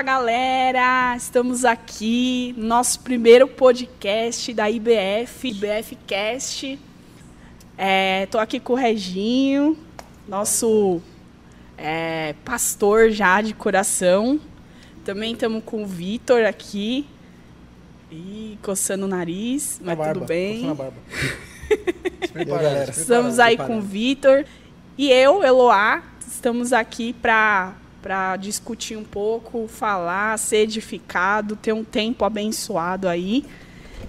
Fala galera, estamos aqui no nosso primeiro podcast da IBF, IBF Cast. Estou aqui com o Reginho, nosso é, pastor já de coração. Também estamos com o Vitor aqui, e coçando o nariz, mas barba, tudo bem. a barba. Galera. Estamos aí com o Vitor e eu, Eloá, estamos aqui para para discutir um pouco, falar, ser edificado, ter um tempo abençoado aí.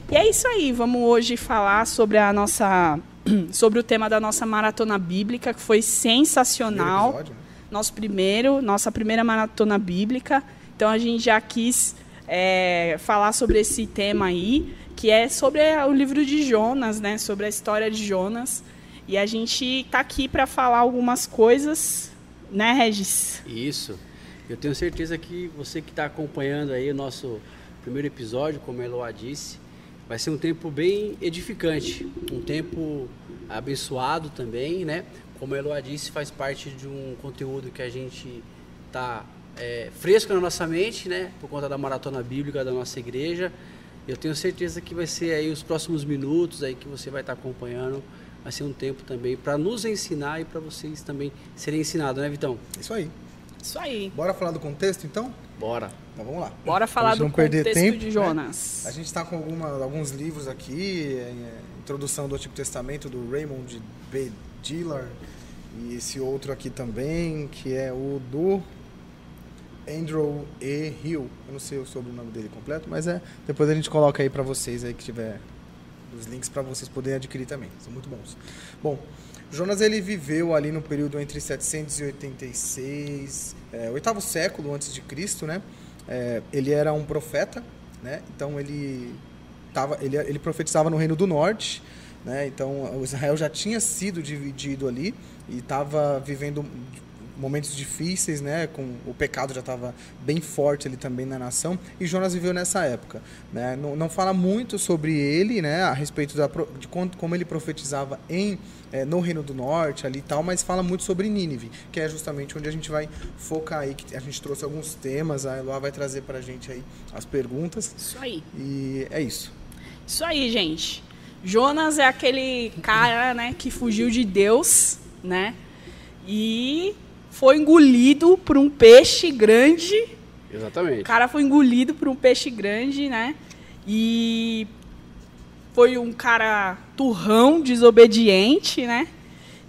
E é isso aí, vamos hoje falar sobre a nossa sobre o tema da nossa maratona bíblica, que foi sensacional. Primeiro episódio, né? Nosso primeiro, nossa primeira maratona bíblica. Então a gente já quis é, falar sobre esse tema aí, que é sobre o livro de Jonas, né? Sobre a história de Jonas. E a gente está aqui para falar algumas coisas, né, Regis? Isso. Eu tenho certeza que você que está acompanhando aí o nosso primeiro episódio, como a Eloá disse, vai ser um tempo bem edificante, um tempo abençoado também, né? Como a Eloá disse, faz parte de um conteúdo que a gente está é, fresco na nossa mente, né? Por conta da maratona bíblica da nossa igreja. Eu tenho certeza que vai ser aí os próximos minutos aí que você vai estar acompanhando. Vai ser um tempo também para nos ensinar e para vocês também serem ensinados, né, Vitão? Isso aí. Isso aí. Bora falar do contexto, então? Bora. Então vamos lá. Bora falar do contexto tempo, de né? Jonas. A gente está com alguma, alguns livros aqui, é, introdução do Antigo Testamento do Raymond B. Dillard e esse outro aqui também, que é o do Andrew E. Hill. Eu não sei o sobrenome dele completo, mas é. Depois a gente coloca aí para vocês aí que tiver os links para vocês poderem adquirir também. São muito bons. Bom, Jonas ele viveu ali no período entre 786, é, século antes de Cristo, né? É, ele era um profeta, né? Então ele tava, ele, ele profetizava no Reino do Norte, né? Então o Israel já tinha sido dividido ali e estava vivendo momentos difíceis, né? Com o pecado já estava bem forte ali também na nação e Jonas viveu nessa época, né? Não, não fala muito sobre ele, né? A respeito da, de quanto- como ele profetizava em eh, no Reino do Norte ali e tal, mas fala muito sobre Nínive, que é justamente onde a gente vai focar aí, que a gente trouxe alguns temas, a Eloá vai trazer pra gente aí as perguntas Isso aí. e é isso. Isso aí, gente. Jonas é aquele cara, né, que fugiu de Deus, né? E foi engolido por um peixe grande. O Exatamente. cara foi engolido por um peixe grande, né? E foi um cara turrão, desobediente, né?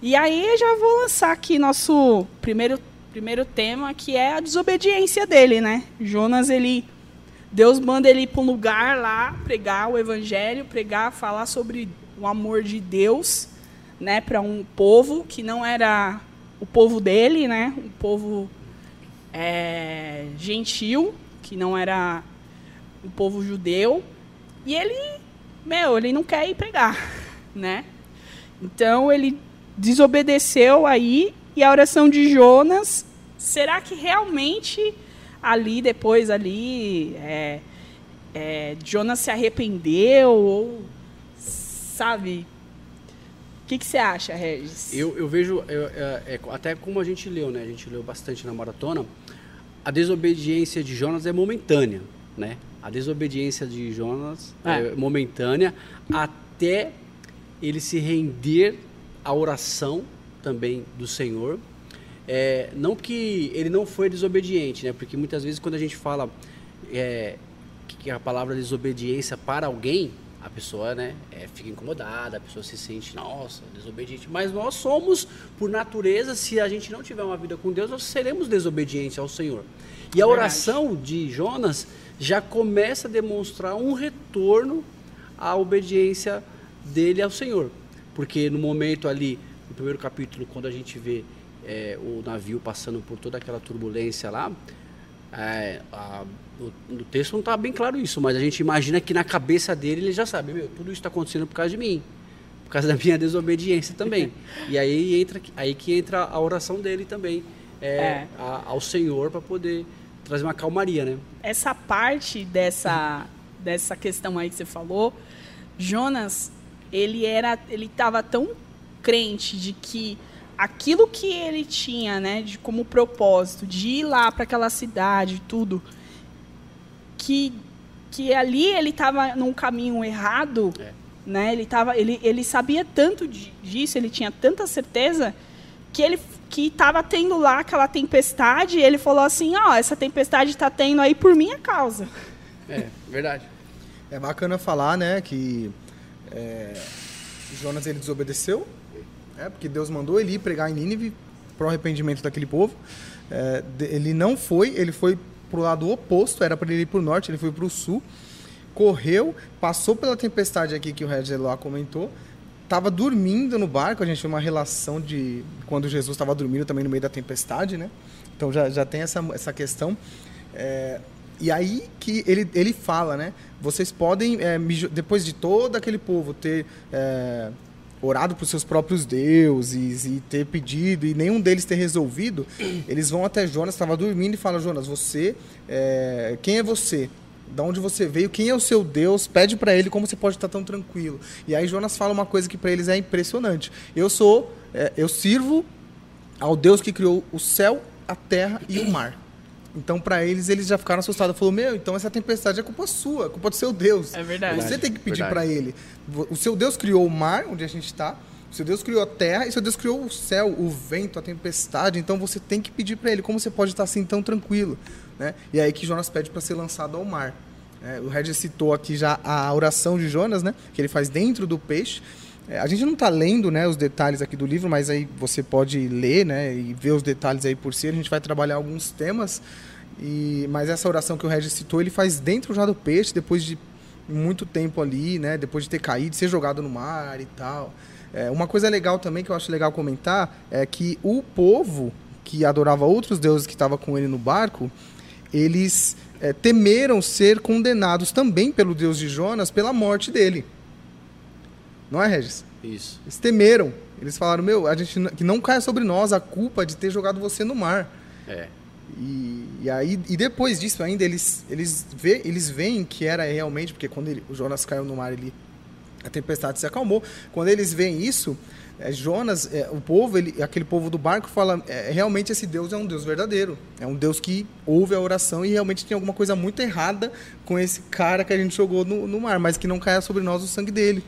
E aí eu já vou lançar aqui nosso primeiro, primeiro tema, que é a desobediência dele, né? Jonas, ele. Deus manda ele ir para um lugar lá, pregar o evangelho, pregar, falar sobre o amor de Deus, né, para um povo que não era o povo dele, né, um povo é, gentil, que não era o povo judeu. E ele, meu, ele não quer ir pregar, né? Então ele desobedeceu aí e a oração de Jonas, será que realmente ali depois ali é, é, Jonas se arrependeu ou sabe? O que, que você acha, Regis? Eu, eu vejo, eu, é, é, até como a gente leu, né? A gente leu bastante na maratona. A desobediência de Jonas é momentânea, né? A desobediência de Jonas é, É. momentânea até ele se render à oração também do Senhor. É, não que ele não foi desobediente, né? Porque muitas vezes quando a gente fala é, que a palavra desobediência para alguém, a pessoa né, é, fica incomodada, a pessoa se sente, nossa, desobediente. Mas nós somos, por natureza, se a gente não tiver uma vida com Deus, nós seremos desobedientes ao Senhor. E a oração de Jonas já começa a demonstrar um retorno à obediência dele ao Senhor. Porque no momento ali, no primeiro capítulo, quando a gente vê é, o navio passando por toda aquela turbulência lá, é, a- no, no texto não está bem claro isso, mas a gente imagina que na cabeça dele ele já sabe, meu, tudo isso está acontecendo por causa de mim, por causa da minha desobediência também. e aí entra aí que entra a oração dele também é, É. a- ao Senhor para poder trazer uma calmaria, né? essa parte dessa dessa questão aí que você falou, Jonas, ele era, ele estava tão crente de que aquilo que ele tinha, né, de como propósito de ir lá para aquela cidade, tudo, que, que ali ele estava num caminho errado, É. né? Ele, tava, ele, ele sabia tanto di- disso, ele tinha tanta certeza que ele que estava tendo lá aquela tempestade, e ele falou assim, ó, essa tempestade está tendo aí por minha causa. É, verdade. É bacana falar, né, que é, Jonas ele desobedeceu, é, porque Deus mandou ele ir pregar em Nínive para o arrependimento daquele povo. É, ele não foi, ele foi pro lado oposto, era para ele ir pro norte, ele foi pro sul, correu, passou pela tempestade aqui que o Red lá comentou, estava dormindo no barco, a gente tem uma relação de quando Jesus estava dormindo também no meio da tempestade, né? Então já, já tem essa, essa questão. É, e aí que ele, ele fala, né? Vocês podem, é, me depois de todo aquele povo ter é, orado para os seus próprios deuses e ter pedido e nenhum deles ter resolvido, eles vão até Jonas, estava dormindo e falam, Jonas, você, é, quem é você? Da onde você veio? Quem é o seu Deus? Pede para ele como você pode estar tão tranquilo. E aí Jonas fala uma coisa que para eles é impressionante. Eu sou, é, eu sirvo ao Deus que criou o céu, a terra e o mar. Então, para eles, eles já ficaram assustados. Falou, meu, então essa tempestade é culpa sua, é culpa do seu Deus. É verdade. Você tem que pedir para ele. O seu Deus criou o mar, onde a gente está. O seu Deus criou a terra e o seu Deus criou o céu, o vento, a tempestade. Então, você tem que pedir para ele. Como você pode estar assim tão tranquilo? Né? E é aí que Jonas pede para ser lançado ao mar. É, o Red citou aqui já a oração de Jonas, né? Que ele faz dentro do peixe. É, a gente não está lendo né, os detalhes aqui do livro, mas aí você pode ler né, e ver os detalhes aí por si. A gente vai trabalhar alguns temas. E, mas essa oração que o Regis citou, ele faz dentro já do peixe, depois de muito tempo ali, né? Depois de ter caído, ser jogado no mar e tal. É, uma coisa legal também que eu acho legal comentar é que o povo que adorava outros deuses que estava com ele no barco, eles é, temeram ser condenados também pelo Deus de Jonas pela morte dele. Não é, Regis? Isso. Eles temeram. Eles falaram, meu, a gente que não caia sobre nós a culpa de ter jogado você no mar. É. E, e aí e depois disso ainda eles eles vê, eles veem que era realmente porque quando ele- o Jonas caiu no mar ele a tempestade se acalmou. Quando eles veem isso, é, Jonas, é, o povo, ele, aquele povo do barco fala, é, realmente esse Deus é um Deus verdadeiro. É um Deus que ouve a oração e realmente tem alguma coisa muito errada com esse cara que a gente jogou no, no mar, mas que não caia sobre nós o sangue dele.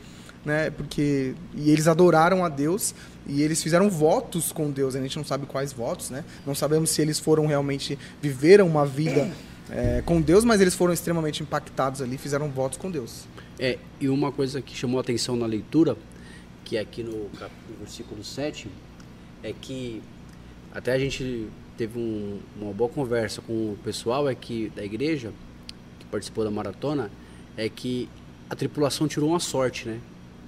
Né? Porque e eles adoraram a Deus e eles fizeram votos com Deus. A gente não sabe quais votos, né? Não sabemos se eles foram realmente viveram uma vida é, com Deus, mas eles foram extremamente impactados ali, fizeram votos com Deus. É, e uma coisa que chamou a atenção na leitura, que é aqui no, versículo 7, é que até a gente teve um- uma boa conversa com o pessoal aqui da igreja, que participou da maratona, é que a tripulação tirou uma sorte, né?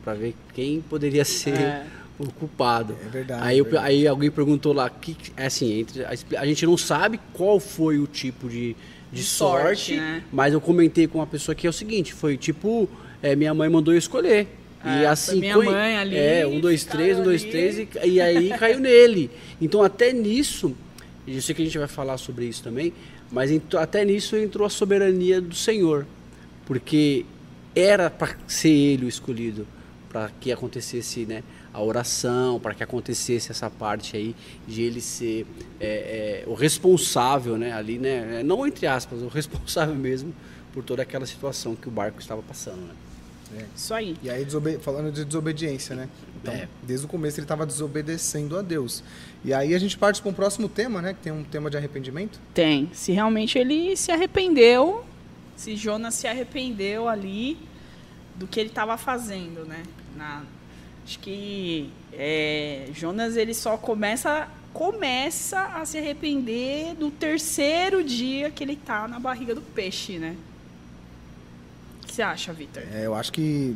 Pra ver quem poderia ser É. o culpado. É verdade, Aí, é eu- verdade. aí alguém perguntou lá, que, é assim, entre a, a gente não sabe qual foi o tipo de, de De sorte, sorte, né? mas eu comentei com uma pessoa que é o seguinte, foi tipo, é, minha mãe mandou eu escolher. e É, assim, foi minha coi- mãe ali, É, um, dois, três, um, dois, ali. três, e, e aí caiu nele. Então até nisso, e eu sei que a gente vai falar sobre isso também, mas ent- até nisso entrou a soberania do Senhor. Porque era para ser ele o escolhido, para que acontecesse né, a oração, para que acontecesse essa parte aí de ele ser é, é, o responsável né, ali, né, não entre aspas, o responsável mesmo por toda aquela situação que o barco estava passando. Né? Isso aí. E aí, desobe- falando de desobediência, né? Então, É. desde o começo ele estava desobedecendo a Deus. E aí a gente parte para um próximo tema, né? Que tem um tema de arrependimento. Tem. Se realmente ele se arrependeu, se Jonas se arrependeu ali do que ele estava fazendo, né? Na- acho que é, Jonas ele só começa começa a se arrepender do terceiro dia que ele tá na barriga do peixe, né? O que você acha, Vitor? É, eu acho que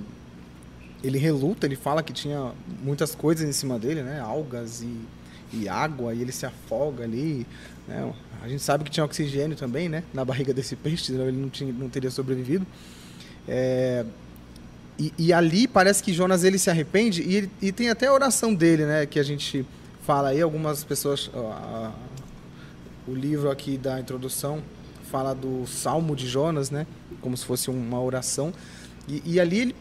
ele reluta, ele fala que tinha muitas coisas em cima dele, né? Algas e, e água, e ele se afoga ali. né? A gente sabe que tinha oxigênio também, né? Na barriga desse peixe, senão ele não, tinha, não teria sobrevivido. É, e, e ali parece que Jonas ele se arrepende e, e tem até a oração dele, né? Que a gente fala aí, algumas pessoas. ó, a- o livro aqui da introdução fala do Salmo de Jonas, né? Como se fosse uma oração. E, e ali ele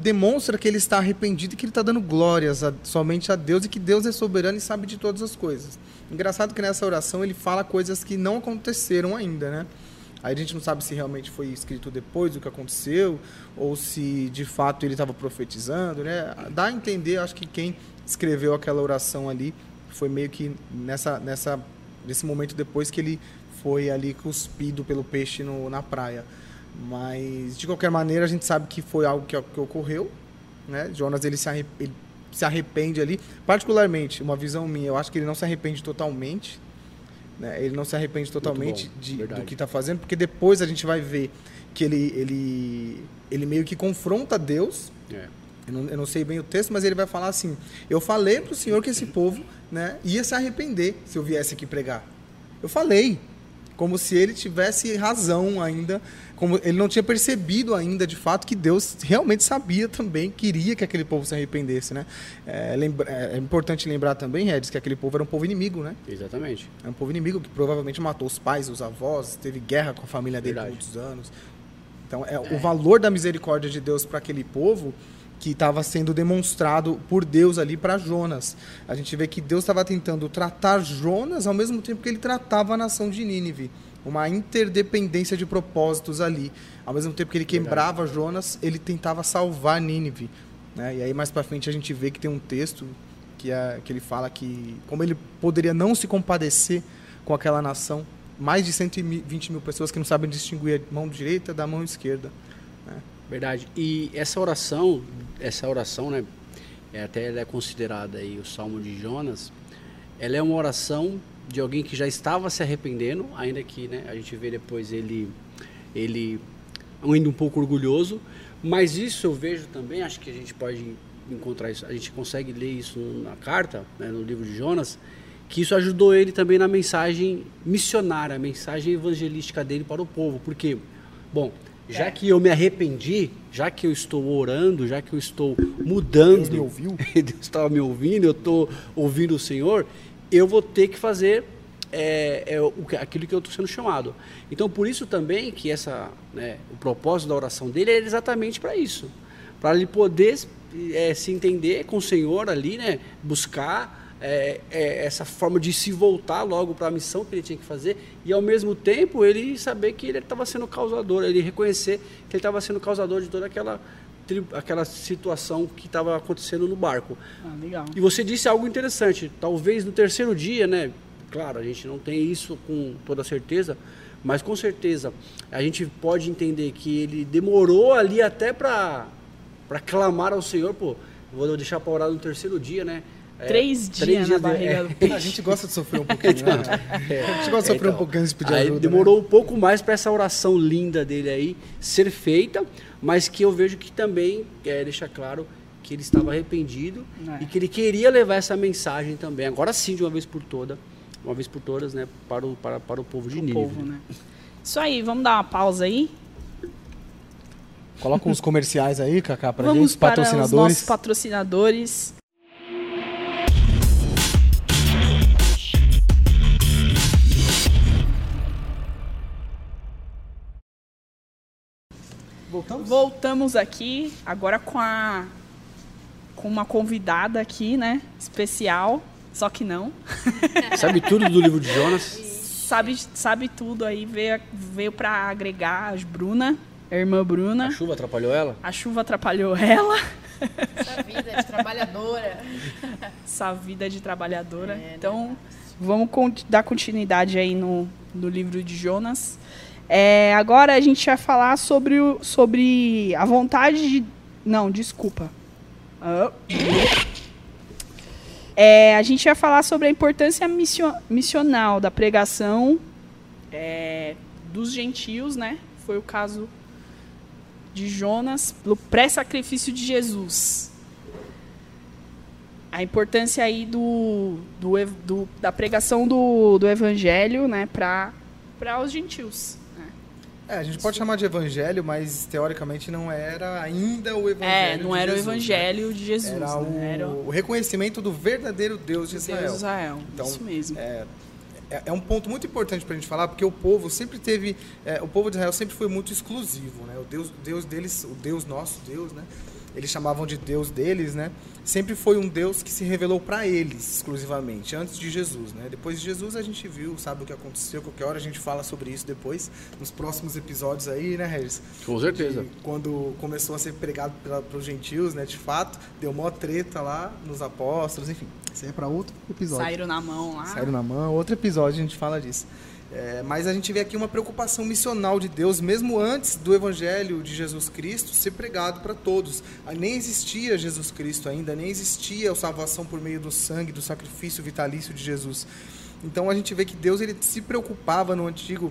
demonstra que ele está arrependido e que ele está dando glórias a- somente a Deus e que Deus é soberano e sabe de todas as coisas. Engraçado que nessa oração ele fala coisas que não aconteceram ainda, né? Aí a gente não sabe se realmente foi escrito depois do que aconteceu ou se de fato ele estava profetizando, né? Dá a entender, acho que quem escreveu aquela oração ali foi meio que nessa, nessa, nesse momento depois que ele foi ali cuspido pelo peixe no, na praia. Mas de qualquer maneira a gente sabe que foi algo que, que ocorreu, né? Jonas ele se, arrep ele se arrepende ali, particularmente uma visão minha, eu acho que ele não se arrepende totalmente, né? Ele não se arrepende totalmente bom, de, do que está fazendo, porque depois a gente vai ver que ele ele ele meio que confronta Deus É. eu não, eu não sei bem o texto, mas ele vai falar assim: Eu falei para o Senhor que esse povo né, ia se arrepender se eu viesse aqui pregar. Eu falei. Como se ele tivesse razão ainda, como ele não tinha percebido ainda de fato que Deus realmente sabia também, queria que aquele povo se arrependesse. Né? É, lembra- é importante lembrar também, Regis, que aquele povo era um povo inimigo, né? Exatamente. É um povo inimigo que provavelmente matou os pais, os avós, teve guerra com a família dele por Verdade. muitos anos. Então, é, o valor da misericórdia de Deus para aquele povo que estava sendo demonstrado por Deus ali para Jonas. A gente vê que Deus estava tentando tratar Jonas ao mesmo tempo que ele tratava a nação de Nínive. Uma interdependência de propósitos ali. Ao mesmo tempo que ele Verdade. quebrava Jonas, ele tentava salvar Nínive. Né? E aí mais para frente a gente vê que tem um texto que, é, que ele fala que como ele poderia não se compadecer com aquela nação, mais de 120 mil pessoas que não sabem distinguir a mão direita da mão esquerda. Verdade. E essa oração, essa oração, né, é, até ela é considerada aí o Salmo de Jonas, ela é uma oração de alguém que já estava se arrependendo, ainda que, né, a gente vê depois ele ele ainda um pouco orgulhoso, mas isso eu vejo também, acho que a gente pode encontrar isso, a gente consegue ler isso na carta, né, no livro de Jonas, que isso ajudou ele também na mensagem missionária, a mensagem evangelística dele para o povo, porque, bom, já É. que eu me arrependi, já que eu estou orando, já que eu estou mudando, Deus me ouviu? Deus estava me ouvindo, eu estou ouvindo o Senhor, eu vou ter que fazer é, é, o aquilo que eu estou sendo chamado. Então, por isso também que essa, né, o propósito da oração dele é exatamente para isso, para ele poder é, se entender com o Senhor ali, né, buscar é, é, essa forma de se voltar logo para a missão que ele tinha que fazer e ao mesmo tempo ele saber que ele estava sendo causador, ele reconhecer que ele estava sendo causador de toda aquela aquela situação que estava acontecendo no barco. Ah, legal. E você disse algo interessante. Talvez no terceiro dia, né? Claro, a gente não tem isso com toda certeza, mas com certeza a gente pode entender que ele demorou ali até para para clamar ao Senhor, pô. Vou deixar para orar no terceiro dia, né? É, Três dias na de- barriga é, do peixe. A gente gosta de sofrer um pouquinho, né? A gente gosta de sofrer um pouquinho antes de pedir aí ajuda. demorou um pouco mais para essa oração linda dele aí ser feita, mas que eu vejo que também é, deixa claro que ele estava arrependido É. e que ele queria levar essa mensagem também, agora sim, de uma vez por toda, uma vez por todas, né, para o, para, para o povo de o Nínive. povo, né? Isso aí, vamos dar uma pausa aí? Coloca uns comerciais aí, Cacá, pra vamos gente, para os patrocinadores. nossos patrocinadores. Voltamos? Voltamos aqui agora com a com uma convidada aqui, né? Especial, só que não. Sabe tudo do livro de Jonas? Sabe, sabe tudo aí, veio, veio para agregar a Bruna, a irmã Bruna. A chuva atrapalhou ela? A chuva atrapalhou ela, Essa vida de trabalhadora. essa vida de trabalhadora. É, então, vamos con- dar continuidade aí no, no livro de Jonas. É, agora a gente vai falar sobre, o, sobre a vontade de. Não, desculpa. Ah. É, a gente vai falar sobre a importância missio- missional da pregação é, dos gentios, né? Foi o caso de Jonas, pelo pré-sacrifício de Jesus. A importância aí do, do, do- da pregação do, do evangelho, né, para os gentios. Né? É, a gente pode chamar de evangelho, mas teoricamente não era ainda o evangelho. É, não de era Jesus, o evangelho de né? Jesus, Era o, né? Era o o reconhecimento do verdadeiro Deus de Deus Israel. de Israel. Então, Isso mesmo. É, é, é um ponto muito importante para a gente falar, porque o povo sempre teve, é, o povo de Israel sempre foi muito exclusivo, né? O Deus, Deus deles, o Deus nosso Deus, né? eles chamavam de Deus deles, né? Sempre foi um Deus que se revelou para eles exclusivamente, antes de Jesus, né? Depois de Jesus a gente viu, sabe o que aconteceu, qualquer hora a gente fala sobre isso depois, nos próximos episódios aí, né, Regis? Com certeza. De quando começou a ser pregado para os gentios, né, de fato, deu mó treta lá nos apóstolos, enfim. Isso aí é para outro episódio. Saíram na mão lá. Saíram na mão, outro episódio a gente fala disso. É, mas a gente vê aqui uma preocupação missional de Deus, mesmo antes do Evangelho de Jesus Cristo ser pregado para todos. Ah, Nem existia Jesus Cristo ainda, nem existia a salvação por meio do sangue, do sacrifício vitalício de Jesus. Então a gente vê que Deus ele se preocupava no Antigo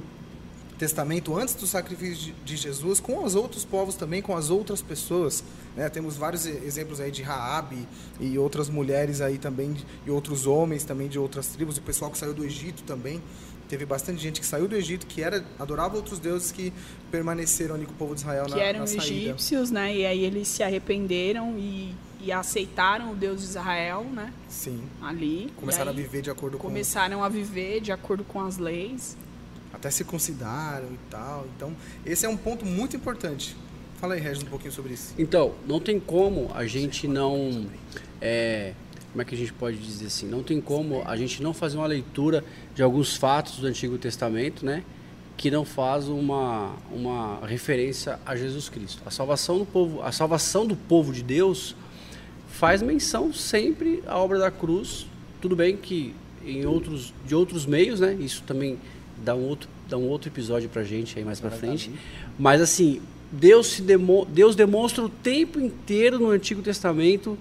Testamento, antes do sacrifício de- Jesus, com os outros povos também, com as outras pessoas. né? Temos vários exemplos aí de Raabe e outras mulheres aí também, e outros homens também de outras tribos, o pessoal que saiu do Egito também. Teve bastante gente que saiu do Egito, que era adorava outros deuses que permaneceram ali com o povo de Israel que na, eram na saída. egípcios, né? E aí eles se arrependeram e, e aceitaram o Deus de Israel, né? Sim. Ali. Começaram a viver de acordo com Começaram a viver de acordo com as leis. até circuncidaram e tal. Então, esse é um ponto muito importante. Fala aí, Regis, um pouquinho sobre isso. Então, não tem como a gente não. é, como é que a gente pode dizer assim? Não tem como a gente não fazer uma leitura de alguns fatos do Antigo Testamento, né? Que não faz uma, uma referência a Jesus Cristo. A salvação do povo, a salvação do povo de Deus faz menção sempre à obra da cruz. Tudo bem que em outros, de outros meios, né? Isso também dá um outro, dá um outro episódio pra gente aí mais pra frente. Mas assim, Deus, se demo, Deus demonstra o tempo inteiro no Antigo Testamento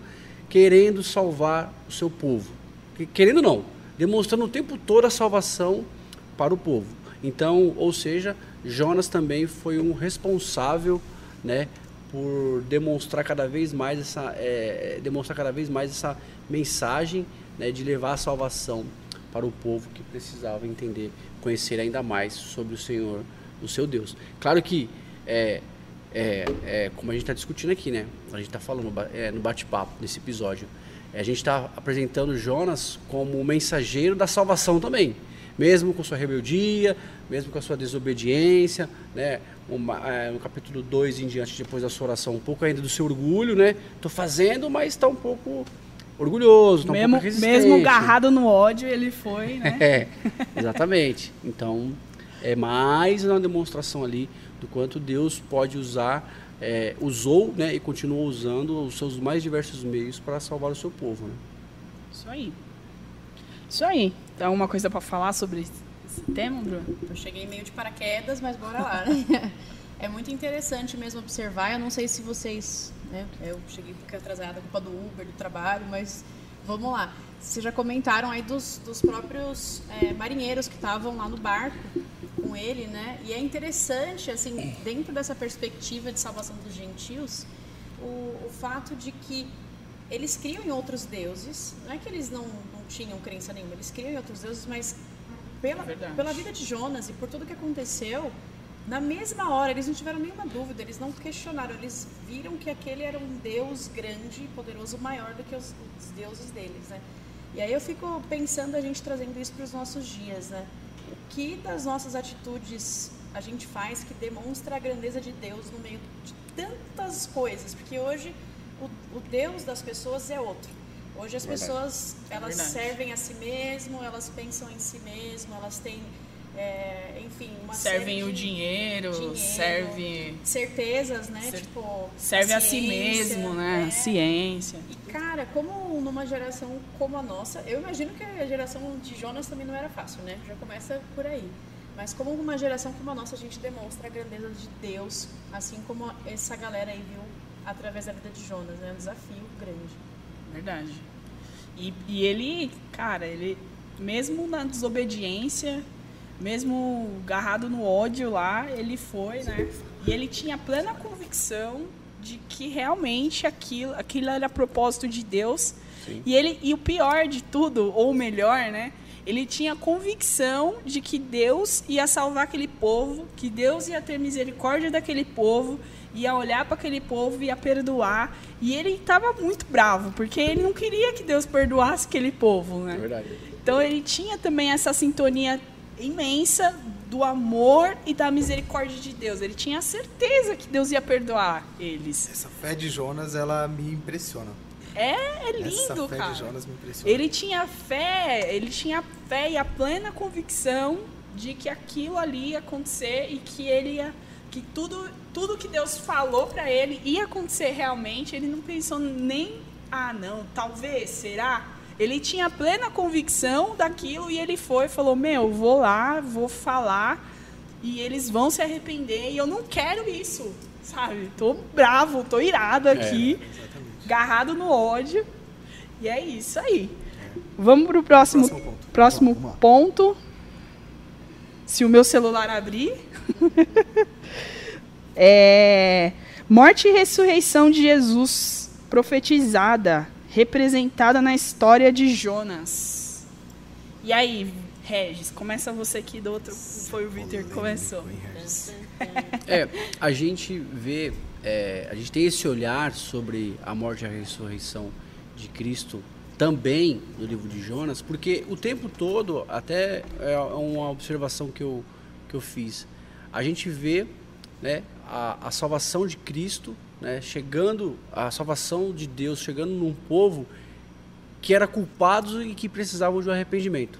querendo salvar o seu povo. Que- Querendo não, demonstrando o tempo todo a salvação para o povo. Então, ou seja, Jonas também foi um responsável, né, por demonstrar cada vez mais essa, é, demonstrar cada vez mais essa mensagem, né, de levar a salvação para o povo que precisava entender, conhecer ainda mais sobre o Senhor, o seu Deus. Claro que é, é, é, como a gente está discutindo aqui, né? A gente está falando é, no bate-papo nesse episódio. É, a gente está apresentando Jonas como o mensageiro da salvação também. Mesmo com sua rebeldia, mesmo com a sua desobediência, né? Uma- é, no capítulo 2 em diante, depois da sua oração, um pouco ainda do seu orgulho, né? Tô fazendo, mas está um pouco orgulhoso, tá um mesmo, pouco resistente. mesmo agarrado no ódio, ele foi, né? É, exatamente. Então, é mais uma demonstração ali do quanto Deus pode usar, é, usou né, e continua usando os seus mais diversos meios para salvar o seu povo. Né? Isso aí. Isso aí. Tem alguma coisa pra falar sobre esse tema, Bruno? Eu cheguei meio de paraquedas, mas bora lá. né? É muito interessante mesmo observar. Eu não sei se vocês. Né, eu cheguei um pouquinho atrasada, culpa do Uber, do trabalho, mas vamos lá. Vocês já comentaram aí dos, dos próprios é, marinheiros que estavam lá no barco com ele, né? E é interessante, assim, dentro dessa perspectiva de salvação dos gentios, o, o fato de que eles criam em outros deuses. Não é que eles não, não tinham crença nenhuma, eles criam em outros deuses, mas pela, Verdade. pela vida de Jonas e por tudo que aconteceu, na mesma hora eles não tiveram nenhuma dúvida, eles não questionaram, eles viram que aquele era um Deus grande, poderoso, maior do que os, os deuses deles, né? E aí eu fico pensando a gente trazendo isso para os nossos dias, né? Que das nossas atitudes a gente faz que demonstra a grandeza de Deus no meio de tantas coisas? Porque hoje o, o Deus das pessoas é outro. Hoje as pessoas elas Verdade. servem a si mesmo, elas pensam em si mesmo, elas têm, é, enfim, uma Servem série o dinheiro, dinheiro, serve, certezas, né? Ser- tipo serve a, si ciência, mesmo, né? é. Ciência. E cara, como numa geração como a nossa, eu imagino que a geração de Jonas também não era fácil, né? Já começa por aí. Mas como uma geração como a nossa, a gente demonstra a grandeza de Deus, assim como essa galera aí viu através da vida de Jonas, né? Um desafio grande. Verdade. E, e ele, cara, ele, mesmo na desobediência, mesmo agarrado no ódio lá, ele foi, né? E ele tinha plena convicção de que realmente aquilo, aquilo era propósito de Deus. Sim. E ele e o pior de tudo, ou melhor, né? Ele tinha convicção de que Deus ia salvar aquele povo, que Deus ia ter misericórdia daquele povo, ia olhar para aquele povo, ia perdoar. E ele estava muito bravo, porque ele não queria que Deus perdoasse aquele povo, né? É verdade. Então ele tinha também essa sintonia imensa do amor e da misericórdia de Deus. Ele tinha certeza que Deus ia perdoar eles. Essa fé de Jonas, ela me impressiona. É, é lindo, Essa fé cara. de Jonas me. Ele tinha fé, ele tinha fé e a plena convicção de que aquilo ali ia acontecer e que ele ia, que tudo, tudo que Deus falou para ele ia acontecer realmente. Ele não pensou nem, ah, não, talvez, será? Ele tinha plena convicção daquilo e ele foi e falou: Meu, vou lá, vou falar e eles vão se arrepender e eu não quero isso, sabe? Tô bravo, tô irado aqui, Exatamente. Agarrado no ódio. E é isso aí. Vamos pro próximo, Próximo ponto. próximo Vamos ponto. Se o meu celular abrir. é, morte e ressurreição de Jesus profetizada, representada na história de Jonas. E aí, Regis, começa você aqui do outro. Foi o Victor que começou. É, a gente vê, é, a gente tem esse olhar sobre a morte e a ressurreição de Cristo também no livro de Jonas, porque o tempo todo, até é uma observação que eu, que eu fiz, a gente vê né, a, a salvação de Cristo, né, chegando, a salvação de Deus chegando num povo que era culpados e que precisavam de um arrependimento.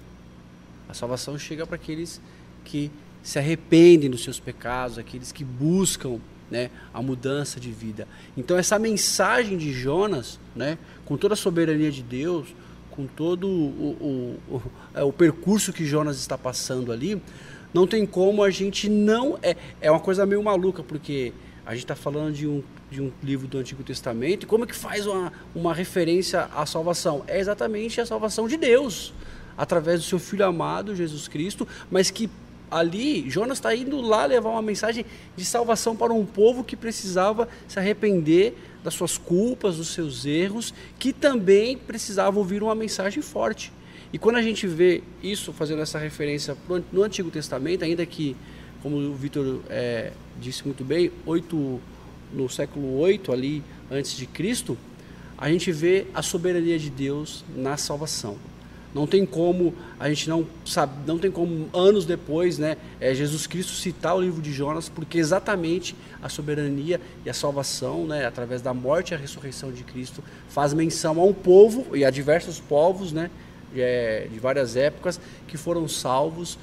A salvação chega para aqueles que se arrependem dos seus pecados, aqueles que buscam né, a mudança de vida. Então essa mensagem de Jonas, né, com toda a soberania de Deus, com todo o, o, o, é, o percurso que Jonas está passando ali, não tem como a gente não. É, é uma coisa meio maluca, porque a gente está falando de um, de um livro do Antigo Testamento, e como é que faz uma, uma referência à salvação? É exatamente a salvação de Deus, através do seu Filho amado, Jesus Cristo, mas que ali Jonas está indo lá levar uma mensagem de salvação para um povo que precisava se arrepender das suas culpas, dos seus erros, que também precisava ouvir uma mensagem forte. E quando a gente vê isso, fazendo essa referência no Antigo Testamento, ainda que, como o Vitor é, disse muito bem, oito, no século 8 ali antes de Cristo, a gente vê a soberania de Deus na salvação. Não tem como a gente não sabe, não tem como anos depois, né, é, Jesus Cristo citar o livro de Jonas, porque exatamente a soberania e a salvação, né, através da morte e a ressurreição de Cristo, faz menção a um povo e a diversos povos, né, é, de várias épocas que foram salvos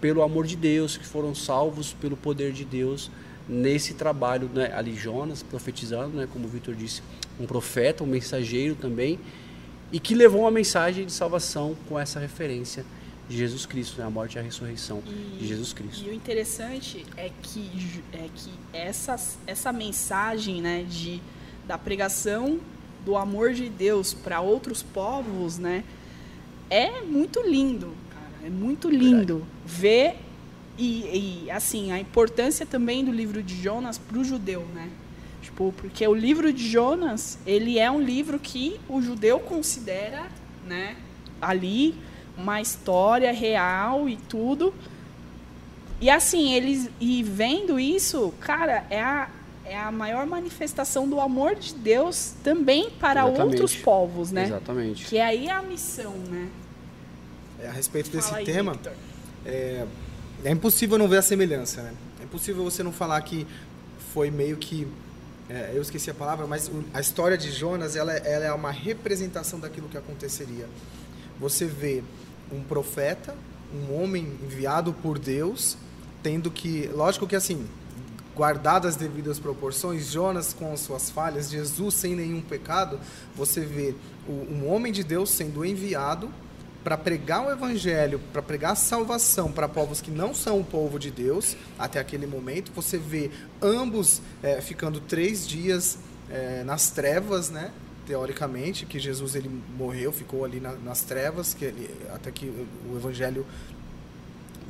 pelo amor de Deus, que foram salvos pelo poder de Deus nesse trabalho, né, ali Jonas profetizando, né, como o Vitor disse, um profeta, um mensageiro também, e que levou uma mensagem de salvação com essa referência de Jesus Cristo, né, a morte e a ressurreição de Jesus Cristo. E o interessante é que, é que essa, essa mensagem né, de, da pregação do amor de Deus para outros povos né, é muito lindo, cara. É muito lindo ver e, e, assim a importância também do livro de Jonas para o judeu, né? Tipo, porque o livro de Jonas ele é um livro que o judeu considera, né, ali uma história real e tudo. E assim, eles e vendo isso, cara, é a, é a maior manifestação do amor de Deus também para Exatamente. outros povos, né? Exatamente. Que aí é a missão, né? É, a respeito desse aí, tema, é, é impossível não ver a semelhança, né? É impossível você não falar que foi meio que é, eu esqueci a palavra, mas a história de Jonas ela, ela é uma representação daquilo que aconteceria. Você vê um profeta, um homem enviado por Deus, tendo que, lógico que assim, guardadas as devidas proporções, Jonas com as suas falhas, Jesus sem nenhum pecado, você vê um homem de Deus sendo enviado para pregar o evangelho, para pregar a salvação para povos que não são o povo de Deus até aquele momento. Você vê ambos eh, ficando três dias eh, nas trevas, né? Teoricamente, que Jesus ele morreu, ficou ali na- nas trevas, que ele, até que o evangelho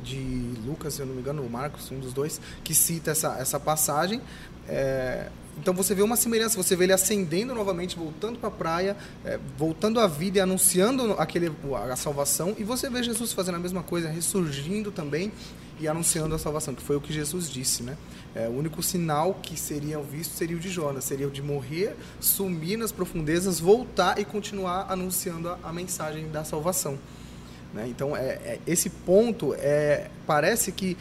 de Lucas, se eu não me engano, o Marcos, um dos dois, que cita essa, essa passagem. É, então você vê uma semelhança, você vê ele ascendendo novamente, voltando para a praia, é, voltando à vida e anunciando aquele, a salvação, e você vê Jesus fazendo a mesma coisa, ressurgindo também e anunciando a salvação, que foi o que Jesus disse, né? É, o único sinal que seria visto seria o de Jonas, seria o de morrer, sumir nas profundezas, voltar e continuar anunciando a, a mensagem da salvação. Né? Então, é, é- esse ponto é, parece que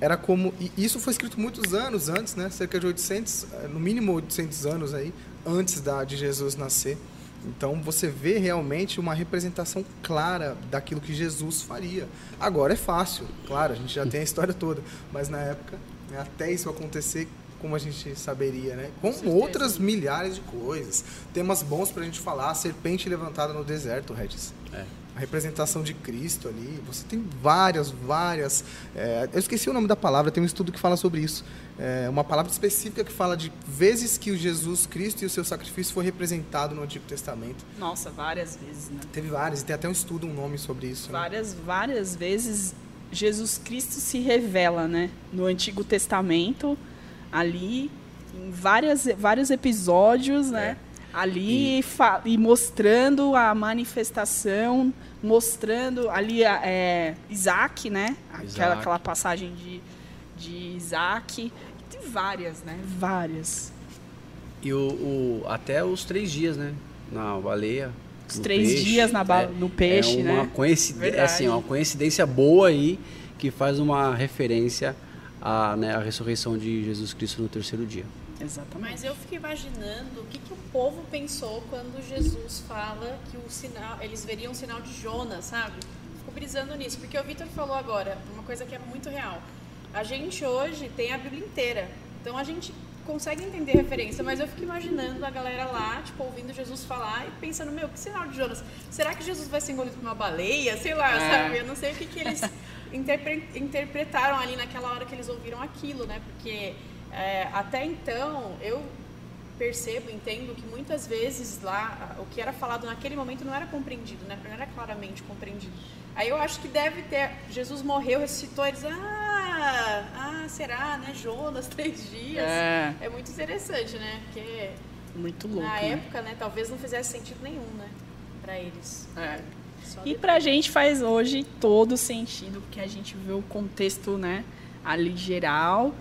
era como e isso foi escrito muitos anos antes, né? Cerca de 800, eh, no mínimo 800 anos aí antes da de Jesus nascer. Então você vê realmente uma representação clara daquilo que Jesus faria. Agora é fácil, claro, a gente já tem a história toda, mas na época, né, até isso acontecer, como a gente saberia, né? Com outras milhares de coisas. Temas bons pra gente falar, a serpente levantada no deserto, Regis. É. Representação de Cristo ali. Você tem várias, várias. é, eu esqueci o nome da palavra, tem um estudo que fala sobre isso. É, uma palavra específica que fala de vezes que o Jesus Cristo e o seu sacrifício foi representado no Antigo Testamento. Nossa, várias vezes, né? Teve várias, e tem até um estudo, um nome sobre isso. né? Várias, várias vezes Jesus Cristo se revela, né? No Antigo Testamento, ali, em várias, vários episódios, né? Ali, fa- e mostrando a manifestação, mostrando ali é, Isaac, né? Aquela, Isaac. aquela passagem de, de Isaac. Tem várias, né? Várias. E o, o- até os três dias, né? Na baleia. Os no três peixe, dias na ba- no peixe, é uma né? Coincidência, Verdade. assim, uma coincidência boa aí que faz uma referência à, né, à ressurreição de Jesus Cristo no terceiro dia. Exatamente. Mas eu fico imaginando o que, que o povo pensou quando Jesus fala que o sinal, eles veriam o sinal de Jonas, sabe? Fico brisando nisso, porque o Vitor falou agora uma coisa que é muito real. A gente hoje tem a Bíblia inteira, então a gente consegue entender referência, mas eu fico imaginando a galera lá, tipo, ouvindo Jesus falar e pensando, meu, que sinal de Jonas? Será que Jesus vai ser engolido por uma baleia? Sei lá, É. sabe? Eu não sei o que, que eles interpre- interpretaram ali naquela hora que eles ouviram aquilo, né? Porque é, até então eu percebo, entendo que muitas vezes lá o que era falado naquele momento não era compreendido, né? Não era claramente compreendido. Aí eu acho que deve ter. Jesus morreu, ressuscitou, eles. Ah, ah será, né? Jonas, três dias. É. É muito interessante, né? Porque Muito louco. na né? época, né? Talvez não fizesse sentido nenhum, né? Pra eles. É. Só E depois. pra gente faz hoje todo sentido, porque a gente vê o contexto, né, ali geral.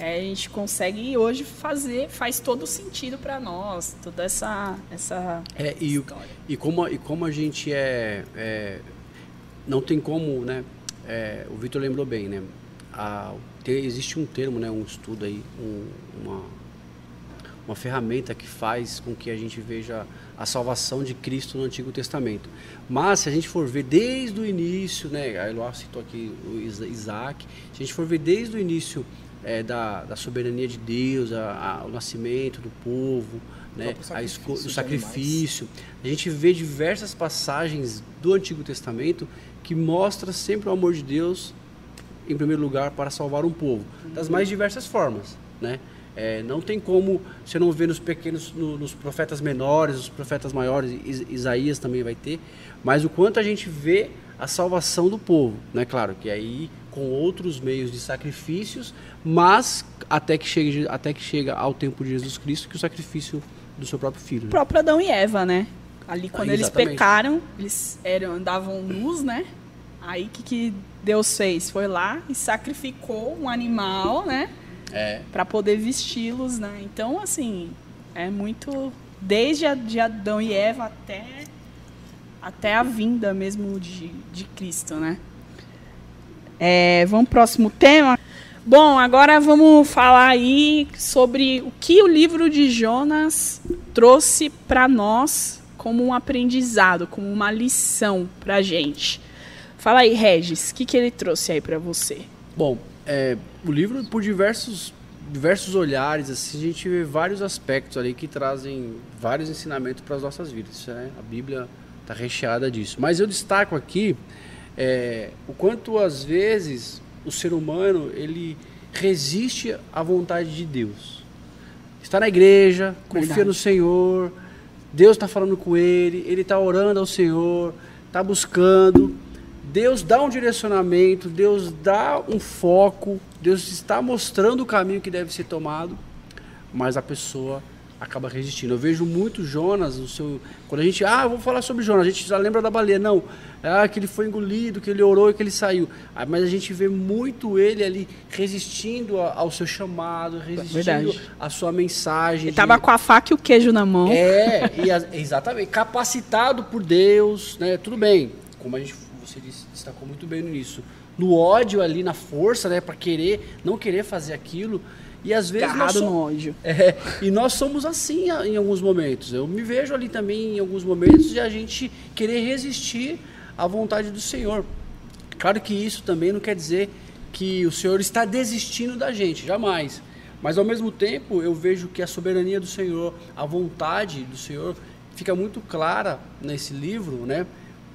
É, a gente consegue hoje fazer, faz todo sentido pra nós, toda essa, essa É, e, história. e, como, e como a gente é, é, não tem como, né? é, o Vitor lembrou bem, né? A, tem- existe um termo, né? Um estudo aí, um- uma, uma ferramenta que faz com que a gente veja a salvação de Cristo no Antigo Testamento. Mas se a gente for ver desde o início, né? A Eloá citou aqui o Isa- Isaac. Se a gente for ver desde o início é, da, da soberania de Deus, a- a- o nascimento do povo, né? A esco- o sacrifício. A gente vê diversas passagens do Antigo Testamento que mostra sempre o amor de Deus em primeiro lugar para salvar um povo das mais diversas formas, né? É, não tem como você não ver nos pequenos, no- nos profetas menores, os profetas maiores, Is- Isaías também vai ter, mas o quanto a gente vê a salvação do povo, né? Claro que aí com outros meios de sacrifícios, mas até que chegue até que chega ao tempo de Jesus Cristo que o sacrifício do seu próprio filho. O né? próprio Adão e Eva, né? Ali quando Ah, eles pecaram, eles eram, andavam nus, né? Aí o que, que Deus fez? Foi lá e sacrificou um animal, né? É. para poder vesti-los, né? Então, assim, é muito desde a, de Adão e Eva até até a vinda mesmo de, de Cristo, né? É, vamos pro próximo tema. Bom, agora vamos falar aí sobre o que o livro de Jonas trouxe para nós como um aprendizado, como uma lição para gente. Fala aí, Regis, o que, que ele trouxe aí para você? Bom, é, o livro, por diversos, diversos olhares, assim, a gente vê vários aspectos ali que trazem vários ensinamentos para as nossas vidas. Né? A Bíblia está recheada disso. Mas eu destaco aqui é, o quanto, às vezes, o ser humano ele resiste à vontade de Deus. Está na igreja, confia Verdade. no Senhor, Deus está falando com ele, ele está orando ao Senhor, está buscando. Deus dá um direcionamento, Deus dá um foco, Deus está mostrando o caminho que deve ser tomado, mas a pessoa acaba resistindo. Eu vejo muito Jonas, no seu, quando a gente, ah, vou falar sobre Jonas, a gente já lembra da baleia, não, ah, que ele foi engolido, que ele orou e que ele saiu, ah, mas a gente vê muito ele ali resistindo a- ao seu chamado, resistindo à sua mensagem. Ele de- tava com a faca e o queijo na mão. é, a- exatamente, capacitado por Deus, né? Tudo bem, como a gente, você destacou muito bem no início. no ódio ali, na força, né, para querer, não querer fazer aquilo. E às vezes nós Agarrado somos- no ódio. é, e nós somos assim em alguns momentos. Eu me vejo ali também em alguns momentos de a gente querer resistir à vontade do Senhor. Claro que isso também não quer dizer que o Senhor está desistindo da gente, jamais. Mas ao mesmo tempo eu vejo que a soberania do Senhor, a vontade do Senhor fica muito clara nesse livro, né?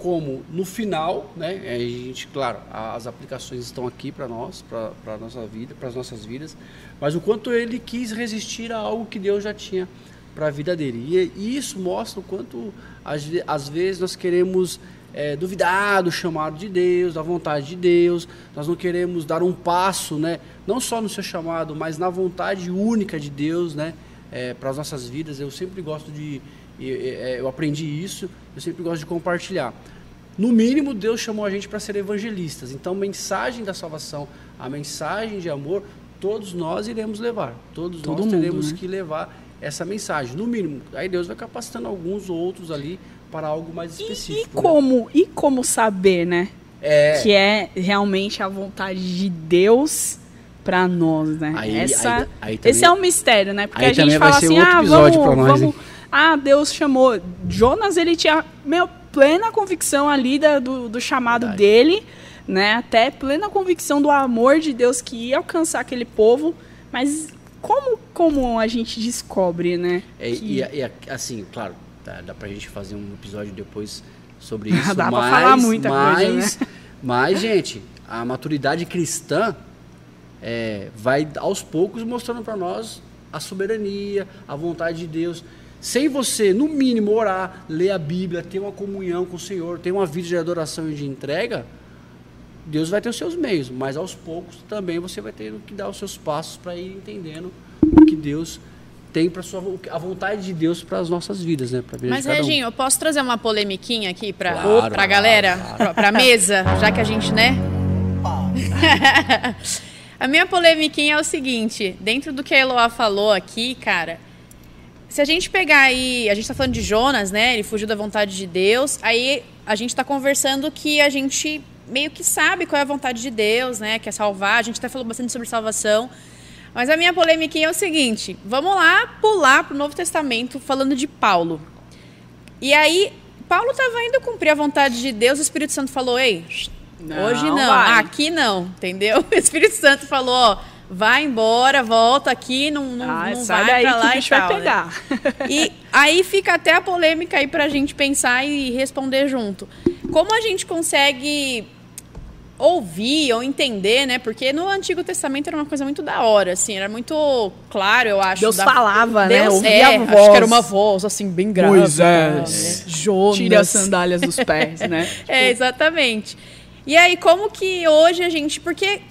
Como no final, né? A gente, claro, as aplicações estão aqui para nós, para nossa vida, para as nossas vidas, mas o quanto ele quis resistir a algo que Deus já tinha para a vida dele. E, e isso mostra o quanto às, às vezes nós queremos é, duvidar do chamado de Deus, da vontade de Deus. Nós não queremos dar um passo, né? Não só no seu chamado, mas na vontade única de Deus, né? É, para as nossas vidas. Eu sempre gosto de, é, eu aprendi isso. Eu sempre gosto de compartilhar. No mínimo, Deus chamou a gente para ser evangelistas. Então, a mensagem da salvação, a mensagem de amor, todos nós iremos levar. Todos Todo nós mundo, teremos né? que levar essa mensagem, no mínimo. Aí Deus vai capacitando alguns outros ali para algo mais E, específico. e né? como, e como saber, né? É, Que é realmente a vontade de Deus pra nós, né? Aí- Essa, aí- aí também- esse é um mistério, né? Porque aí a gente fala assim, ah, vamos, nós, vamos, ah, Deus chamou. Jonas, ele tinha meu, plena convicção ali da- do, do chamado Verdade. dele, né? Até plena convicção do amor de Deus que ia alcançar aquele povo, mas como, como a gente descobre, né? É, que- e, e, assim, claro, dá, dá pra gente fazer um episódio depois sobre isso. Dá pra mas, falar muita mas, coisa, né? Mas, gente, a maturidade cristã é, vai aos poucos mostrando para nós a soberania, a vontade de Deus. Sem você, no mínimo, orar, ler a Bíblia, ter uma comunhão com o Senhor, ter uma vida de adoração e de entrega, Deus vai ter os seus meios, mas aos poucos também você vai ter que dar os seus passos para ir entendendo o que Deus tem para sua a vontade de Deus para as nossas vidas, né? Pra Mas, cada um. Reginho, eu posso trazer uma polemiquinha aqui pra, Claro, pra claro, galera, claro. Pra, pra mesa, já que a gente, né? a minha polemiquinha é o seguinte: dentro do que a Eloá falou aqui, cara, se a gente pegar aí. A gente tá falando de Jonas, né? Ele fugiu da vontade de Deus. Aí a gente tá conversando que a gente meio que sabe qual é a vontade de Deus, né? Que é salvar. A gente até falou bastante sobre salvação. Mas a minha polemiquinha é o seguinte: vamos lá pular pro Novo Testamento falando de Paulo. E aí, Paulo estava indo cumprir a vontade de Deus, o Espírito Santo falou: Ei, Não, hoje não, vai. aqui não, entendeu? O Espírito Santo falou: Ó, vai embora, volta aqui, não, não, Ah, não sai vai daí pra que lá o e bicho vai tal, né? pegar. E aí fica até a polêmica aí pra gente pensar e responder junto. Como a gente consegue ouvir ou entender, né? Porque no Antigo Testamento era uma coisa muito da hora, assim, era muito claro, eu acho. Deus da- falava, né? Deus, Ouvia é, a acho voz. que era uma voz, assim, bem grave. Moisés, né? Jonas. Tire as sandálias dos pés, né? É, exatamente. E aí, como que hoje a gente. Porque,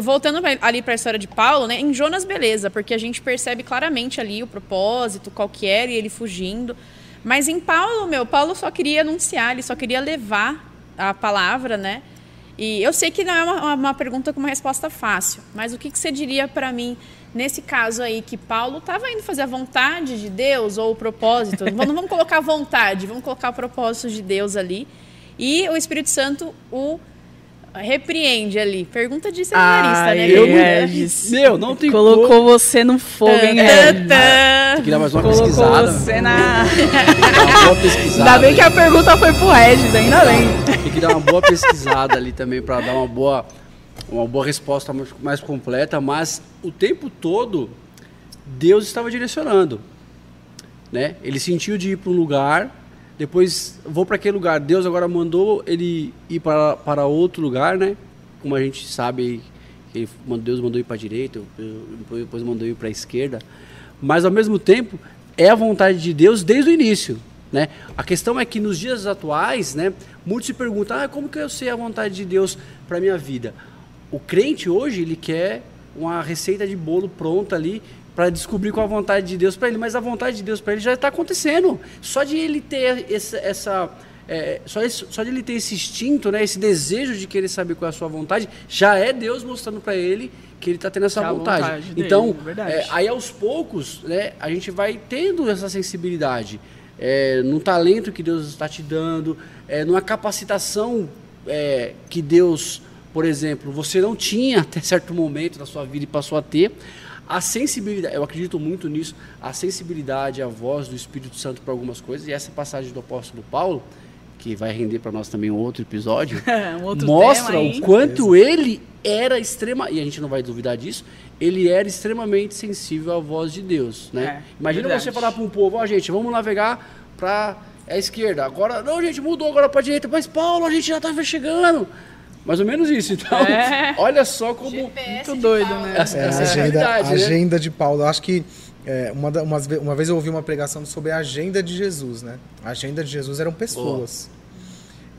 voltando ali para a história de Paulo, né? Em Jonas, beleza, porque a gente percebe claramente ali o propósito, qual que era, e ele fugindo. Mas em Paulo, meu, Paulo só queria anunciar, ele só queria levar a palavra, né? E eu sei que não é uma, uma pergunta com uma resposta fácil, mas o que, que você diria para mim nesse caso aí que Paulo estava indo fazer a vontade de Deus ou o propósito? não vamos colocar vontade, vamos colocar o propósito de Deus ali. E o Espírito Santo o repreende ali. Pergunta de seminarista, né? Ai, Pergunta- Regis. Meu, não tem Colocou como. você no fogo, hein, Regis? Tem que dar mais uma Colocou pesquisada. você na... Uma boa pesquisada. Ainda bem que a pergunta foi pro Regis, ainda bem. Tem que dar uma boa pesquisada ali também para dar uma boa, uma boa resposta mais, mais completa, mas o tempo todo Deus estava direcionando. Né? Ele sentiu de ir para um lugar, depois vou para aquele lugar. Deus agora mandou ele ir para, para outro lugar, né? Como a gente sabe, ele, Deus mandou ir para a direita, depois mandou ir para a esquerda. Mas ao mesmo tempo, é a vontade de Deus desde o início. Né? A questão é que nos dias atuais, né, muitos se perguntam: ah, como que eu sei a vontade de Deus para minha vida? O crente hoje ele quer uma receita de bolo pronta ali para descobrir qual a vontade de Deus para ele, mas a vontade de Deus para ele já está acontecendo. Só de ele ter essa, essa é, só, esse- só de ele ter esse instinto, né, esse desejo de querer saber qual é a sua vontade, já é Deus mostrando para ele que ele está tendo essa é vontade. vontade então, verdade. é, aí aos poucos, né, a gente vai tendo essa sensibilidade é, no talento que Deus está te dando, é, numa capacitação é, que Deus por exemplo, você não tinha até certo momento da sua vida e passou a ter a sensibilidade, eu acredito muito nisso, a sensibilidade, a voz do Espírito Santo para algumas coisas, e essa passagem do apóstolo Paulo, que vai render para nós também um outro episódio, um outro mostra tema, o quanto ele era extrema, e a gente não vai duvidar disso, ele era extremamente sensível à voz de Deus, né? É, Imagina verdade. você falar para um povo, ó, gente, vamos navegar para a esquerda. Agora, não, gente, mudou agora para a direita, mas Paulo, a gente já estava chegando. Mais ou menos isso. Então, É. olha só como GPS Muito doido, né? essa, É, a essa é a agenda, a né? agenda de Paulo. Eu acho que é, uma, ve- uma vez eu ouvi uma pregação sobre a agenda de Jesus, né? A agenda de Jesus eram pessoas.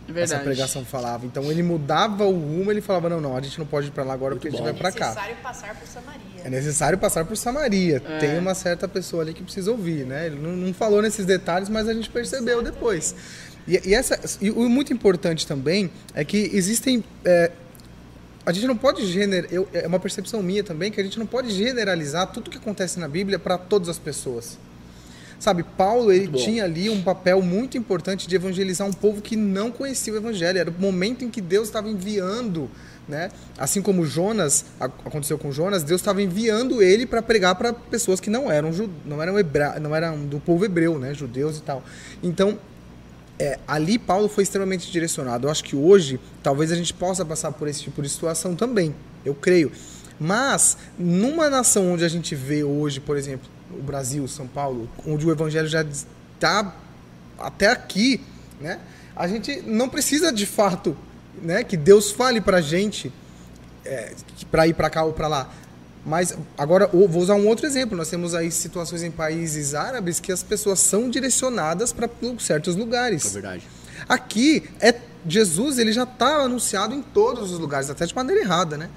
Essa Verdade. pregação falava. Então ele mudava o rumo, ele falava: não, não, a gente não pode ir pra lá agora porque a gente bom. vai pra cá. necessário passar por Samaria. É necessário passar por Samaria. É. Tem uma certa pessoa ali que precisa ouvir, né? Ele não, não falou nesses detalhes, mas a gente percebeu depois. E, e essa, e o muito importante também é que existem. é, a gente não pode gener, eu, é uma percepção minha também que a gente não pode generalizar tudo que acontece na Bíblia para todas as pessoas. Sabe, Paulo ele tinha ali um papel muito importante de evangelizar um povo que não conhecia o evangelho. Era o momento em que Deus estava enviando, né? Assim como Jonas aconteceu com Jonas, Deus estava enviando ele para pregar para pessoas que não eram não eram hebra, não eram do povo hebreu, né? Judeus e tal. Então é, ali Paulo foi extremamente direcionado. Eu acho que hoje talvez a gente possa passar por esse tipo de situação também. Eu creio. Mas numa nação onde a gente vê hoje, por exemplo, o Brasil, São Paulo, onde o evangelho já está até aqui, né? A gente não precisa de fato, né, que Deus fale pra gente é, para ir para cá ou para lá. Mas agora vou usar um outro exemplo. Nós temos aí situações em países árabes que as pessoas são direcionadas para certos É lugares. verdade. Aqui é Jesus, ele já está anunciado em todos os lugares, até de maneira errada, né?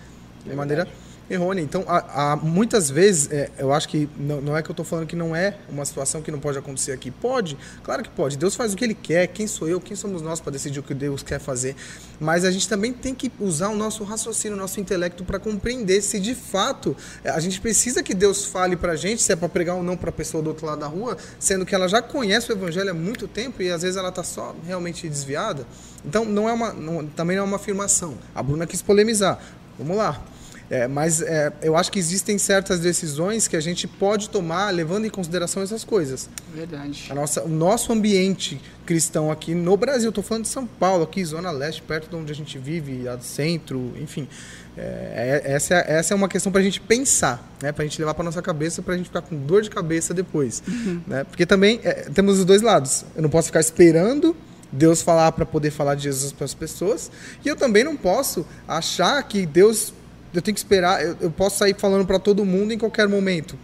De maneira errônea. Então, há, há muitas vezes, é, eu acho que não, não é que eu estou falando que não é uma situação que não pode acontecer aqui. Pode, claro que pode. Deus faz o que ele quer. Quem sou eu? Quem somos nós para decidir o que Deus quer fazer? Mas a gente também tem que usar o nosso raciocínio, o nosso intelecto para compreender se de fato é, a gente precisa que Deus fale para a gente, se é para pregar ou não para a pessoa do outro lado da rua, sendo que ela já conhece o evangelho há muito tempo e às vezes ela está só realmente desviada. Então, não é uma, não- também não é uma afirmação. A Bruna quis polemizar. Vamos lá. É, mas é, eu acho que existem certas decisões que a gente pode tomar levando em consideração essas coisas. Verdade. A nossa, o nosso ambiente cristão aqui no Brasil, estou falando de São Paulo, aqui, Zona Leste, perto de onde a gente vive, centro, enfim. É, é- essa, é, essa é uma questão para a gente pensar, né? para a gente levar para nossa cabeça, para a gente ficar com dor de cabeça depois. Né? Porque também é, temos os dois lados. Eu não posso ficar esperando Deus falar para poder falar de Jesus para as pessoas, e eu também não posso achar que Deus. Eu tenho que esperar, eu, eu posso sair falando para todo mundo em qualquer momento.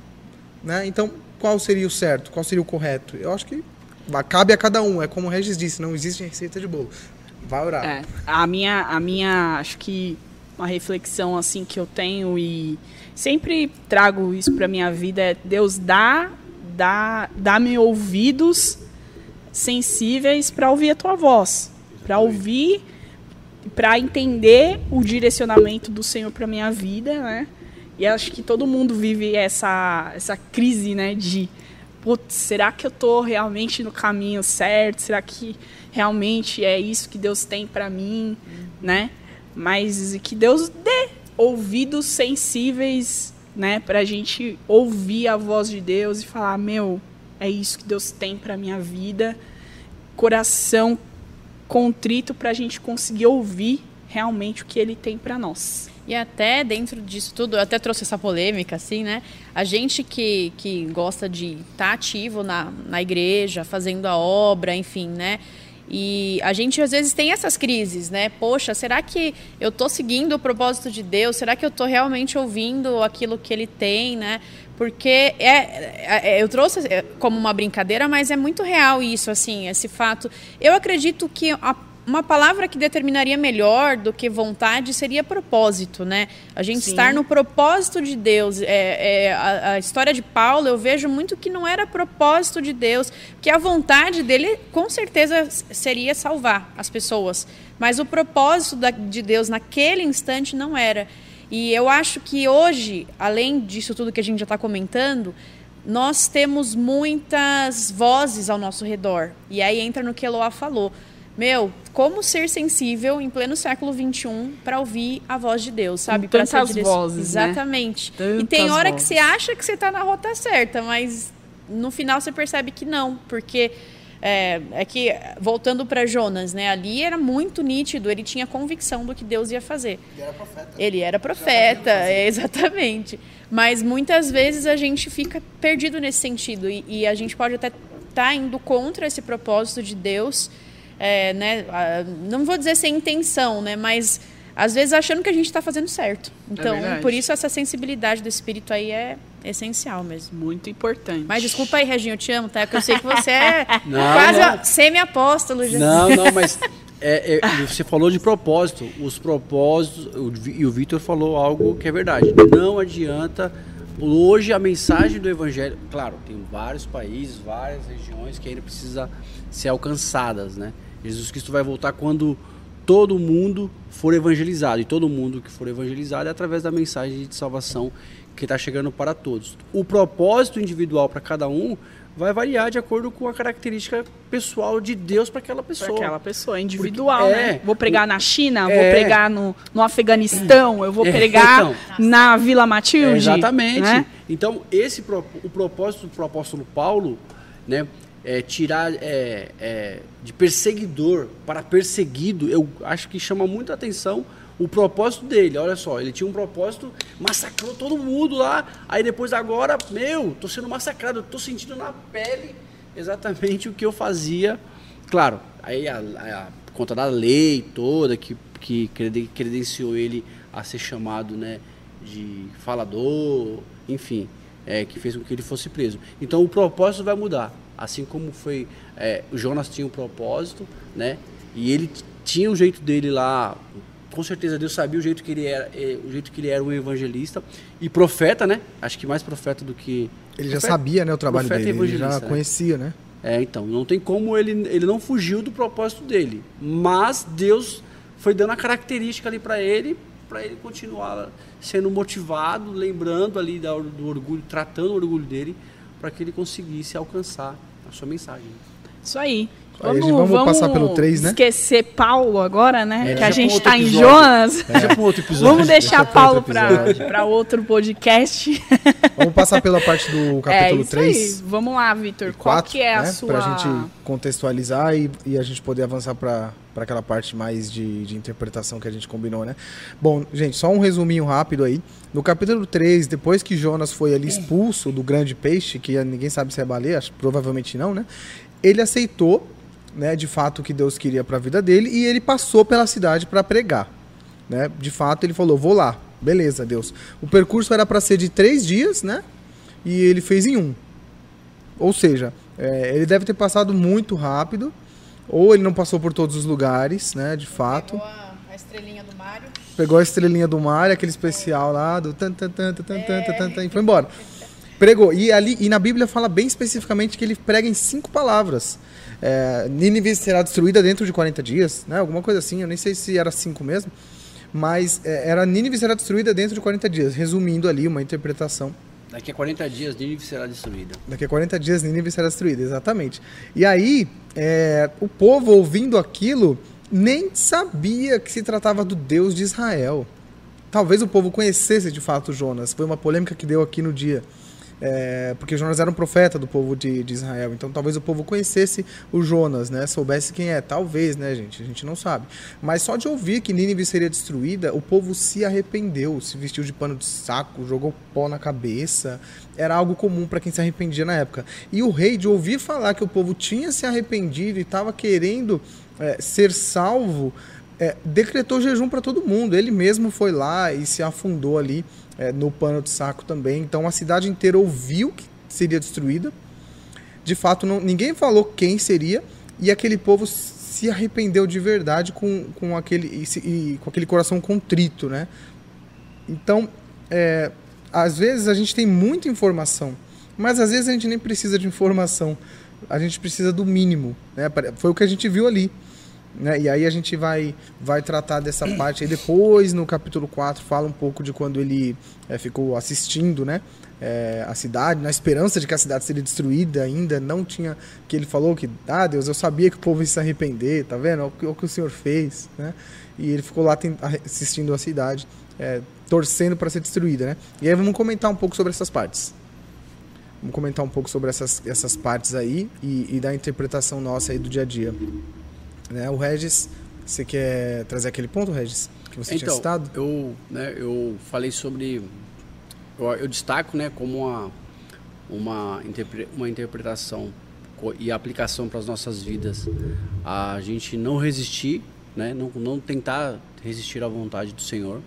Né? Então, qual seria o certo? Qual seria o correto? Eu acho que cabe a cada um. É como o Regis disse, não existe receita de bolo. Vai orar. É, a minha, a minha, acho que uma reflexão assim que eu tenho e sempre trago isso para minha vida é Deus dá, dá, dá-me ouvidos sensíveis para ouvir a tua voz, para ouvir, para entender o direcionamento do Senhor para minha vida, né? E acho que todo mundo vive essa essa crise, né, de será que eu tô realmente no caminho certo? Será que realmente é isso que Deus tem para mim, né? Mas que Deus dê ouvidos sensíveis, né, pra gente ouvir a voz de Deus e falar, meu, é isso que Deus tem para minha vida. Coração contrito pra gente conseguir ouvir realmente o que ele tem para nós. E até dentro disso tudo, eu até trouxe essa polêmica, assim, né? A gente que, que gosta de estar ativo na, na igreja, fazendo a obra, enfim, né? E a gente às vezes tem essas crises, né? Poxa, será que eu tô seguindo o propósito de Deus? Será que eu tô realmente ouvindo aquilo que ele tem, né? Porque é, é- eu trouxe é, como uma brincadeira, mas é muito real isso, assim, esse fato. Eu acredito que a uma palavra que determinaria melhor do que vontade seria propósito, né? A gente Sim. estar no propósito de Deus. É, é, a, a história de Paulo, eu vejo muito que não era propósito de Deus, que a vontade dele, com certeza, seria salvar as pessoas. Mas o propósito da- de Deus naquele instante não era. E eu acho que hoje, além disso tudo que a gente já está comentando, nós temos muitas vozes ao nosso redor. E aí entra no que Eloá falou. Meu, como ser sensível em pleno século XXI para ouvir a voz de Deus, sabe? Ser tantas direc- vozes, né? Exatamente. e Tantas tem hora que vozes. você acha que você tá na rota certa, mas no final você percebe que não, porque é, é que voltando para Jonas, né? Ali era muito nítido, ele tinha convicção do que Deus ia fazer. Ele era profeta. Ele era profeta, é, exatamente. Mas muitas vezes a gente fica perdido nesse sentido e, e a gente pode até estar indo contra esse propósito de Deus, é, né? Não vou dizer sem intenção, né? Mas às vezes achando que a gente está fazendo certo. Então, verdade. por isso essa sensibilidade do espírito aí é essencial mesmo. Muito importante. Mas desculpa aí, Reginho, eu te amo, tá? Porque eu sei que você é Não, quase não. semi-apóstolo. já. Não, não, mas é, é, você falou de propósito. Os propósitos, o e o Vitor falou algo que é verdade. Não adianta. Hoje a mensagem do Evangelho, claro, tem vários países, várias regiões que ainda precisa ser alcançadas, né? Jesus Cristo vai voltar quando todo mundo for evangelizado. E todo mundo que for evangelizado é através da mensagem de salvação que está chegando para todos. O propósito individual para cada um vai variar de acordo com a característica pessoal de Deus para aquela Para pessoa. aquela pessoa individual, Porque- né? é, Vou pregar na China, vou é. pregar no, no Afeganistão, eu vou É, pregar então. na Vila Matilde. É, exatamente. né? Então, esse o propósito do apóstolo Paulo, né, é tirar é, é, de perseguidor para perseguido, eu acho que chama muita atenção o propósito dele. Olha só, ele tinha um propósito, massacrou todo mundo lá, aí depois agora, meu, tô sendo massacrado, tô sentindo na pele exatamente o que eu fazia. Claro, aí a, a, conta da lei toda que, que creden- credenciou ele a ser chamado, né, de falador, enfim, é, que fez com que ele fosse preso. Então o propósito vai mudar, assim como foi é, o Jonas tinha um propósito, né, e ele tinha o jeito dele lá. Com certeza Deus sabia o jeito que ele era, é, o jeito que ele era um evangelista e profeta, né? Acho que mais profeta do que Ele já Profeta- sabia, né, o trabalho profeta dele. Ele já né? conhecia, né? É, então, não tem como ele, ele não fugiu do propósito dele. Mas Deus foi dando a característica ali para ele, para ele continuar sendo motivado, lembrando ali do orgulho, tratando o orgulho dele, para que ele conseguisse alcançar a sua mensagem. Isso aí. Aí, gente, vamos passar pelo três, né? Esquecer Paulo agora, né? É, que a deixa gente outro tá em. Jonas. Deixa para outro episódio. Vamos deixar Deixa pra Paulo outro para outro podcast. Vamos passar pela parte do é capítulo isso 3. aí. Vamos lá, Vitor. Qual quatro, que é a né? sua... Pra gente contextualizar e, e a gente poder avançar para aquela parte mais de, de interpretação que a gente combinou, né? Bom, gente, só um resuminho rápido aí. No capítulo 3, depois que Jonas foi ali expulso do grande peixe, que ninguém sabe se é baleia, provavelmente não, né? Ele aceitou, né, de fato, o que Deus queria para a vida dele e ele passou pela cidade para pregar. Né? De fato, ele falou: Vou lá, beleza, Deus. O percurso era para ser de três dias, né? E ele fez em um. Ou seja, é, ele deve ter passado muito rápido, ou ele não passou por todos os lugares, né? De fato. Pegou a, a estrelinha do Mário. Pegou a estrelinha do mar, aquele especial lá, do tan tan tan tan tan tan tan, tan, tan, e foi embora. Pregou. E ali e na Bíblia fala bem especificamente que ele prega em cinco palavras. É, Nínive será destruída dentro de 40 dias, né? Alguma coisa assim, eu nem sei se era cinco mesmo. Mas é, era Nínive será destruída dentro de 40 dias, resumindo ali uma interpretação. Daqui a 40 dias, Nínive será destruída. Daqui a 40 dias Nínive será destruída, exatamente. E aí, é, o povo ouvindo aquilo nem sabia que se tratava do Deus de Israel. Talvez o povo conhecesse de fato Jonas. Foi uma polêmica que deu aqui no dia. É, porque Jonas era um profeta do povo de, de Israel. Então talvez o povo conhecesse o Jonas, né? Soubesse quem é. Talvez, né, gente? A gente não sabe. Mas só de ouvir que Nínive seria destruída, o povo se arrependeu, se vestiu de pano de saco, jogou pó na cabeça. Era algo comum para quem se arrependia na época. E o rei, de ouvir falar que o povo tinha se arrependido e estava querendo é, ser salvo, é, decretou jejum para todo mundo. Ele mesmo foi lá e se afundou ali é, no pano de saco também. Então a cidade inteira ouviu que seria destruída. De fato, não, ninguém falou quem seria. E aquele povo se arrependeu de verdade com, com, aquele, e, e com aquele coração contrito, né? Então, é, às vezes a gente tem muita informação, mas às vezes a gente nem precisa de informação. A gente precisa do mínimo, né? Foi o que a gente viu ali. Né? E aí a gente vai, vai tratar dessa parte. E depois, no capítulo 4, fala um pouco de quando ele é, ficou assistindo né? É, a cidade, na esperança de que a cidade seria destruída ainda. Não tinha. Que ele falou que, ah, Deus, eu sabia que o povo ia se arrepender, tá vendo? Olha o que, o, que o Senhor fez. Né? E ele ficou lá assistindo a cidade, é, torcendo para ser destruída. Né? E aí vamos comentar um pouco sobre essas partes. Vamos comentar um pouco sobre essas, essas partes aí e, e da interpretação nossa aí do dia a dia. Né? O Regis, você quer trazer aquele ponto, Regis, que você então, tinha citado? Eu, né, eu falei sobre. Eu, eu destaco né, como uma, uma, interpre, uma interpretação e aplicação para as nossas vidas. A gente não resistir, né, não, não tentar resistir à vontade do Senhor.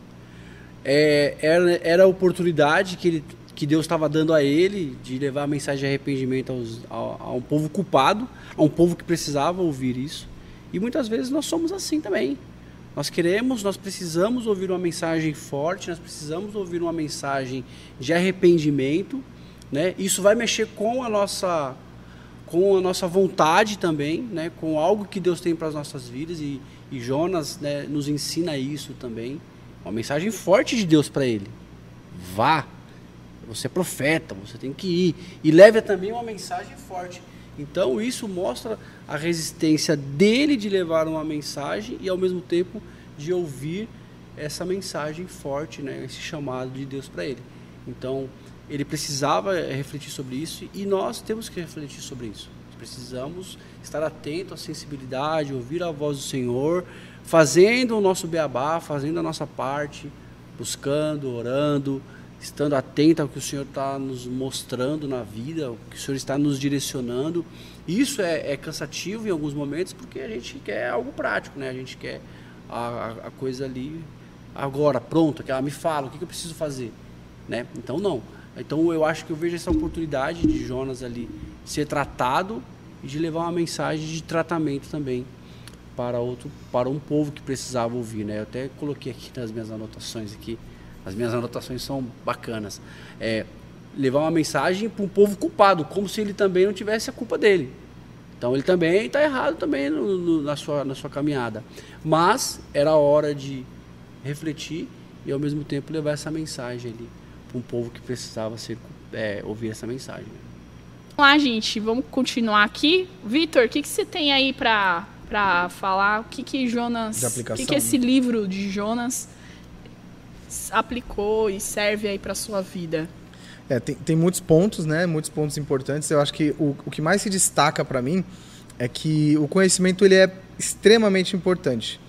É, era, era a oportunidade que, ele, que Deus estava dando a ele de levar a mensagem de arrependimento aos, a, a um povo culpado, a um povo que precisava ouvir isso. E muitas vezes nós somos assim também. Nós queremos, nós precisamos ouvir uma mensagem forte, nós precisamos ouvir uma mensagem de arrependimento, né? Isso vai mexer com a nossa com a nossa vontade também, né? Com algo que Deus tem para as nossas vidas e, e Jonas né, nos ensina isso também. Uma mensagem forte de Deus para ele. Vá. Você é profeta, você tem que ir e leve também uma mensagem forte. Então isso mostra a resistência dele de levar uma mensagem e ao mesmo tempo de ouvir essa mensagem forte, né, esse chamado de Deus para ele. Então ele precisava eh, refletir sobre isso e nós temos que refletir sobre isso. Precisamos estar atento à sensibilidade, ouvir a voz do Senhor, fazendo o nosso beabá, fazendo a nossa parte, buscando, orando, estando atento ao que o Senhor está nos mostrando na vida, o que o Senhor está nos direcionando. Isso é, é, cansativo em alguns momentos porque a gente quer algo prático, né? A gente quer a, a coisa ali agora, pronto, que ela me fala o que, que eu preciso fazer, né? Então não. Então eu acho que eu vejo essa oportunidade de Jonas ali ser tratado e de levar uma mensagem de tratamento também para outro, para um povo que precisava ouvir, né? Eu até coloquei aqui nas minhas anotações aqui as minhas anotações são bacanas. É, levar uma mensagem para um povo culpado, como se ele também não tivesse a culpa dele. Então ele também está errado também no, no, na, sua, na sua caminhada. Mas era hora de refletir e ao mesmo tempo levar essa mensagem ali para um povo que precisava ser, é, ouvir essa mensagem. Vamos lá, gente, vamos continuar aqui. Vitor, o que, que você tem aí para falar? O que, que Jonas. O que, que esse livro de Jonas aplicou e serve aí para sua vida? É, tem, tem muitos pontos, né? Muitos pontos importantes. Eu acho que o, o que mais se destaca para mim é que o conhecimento ele é extremamente importante.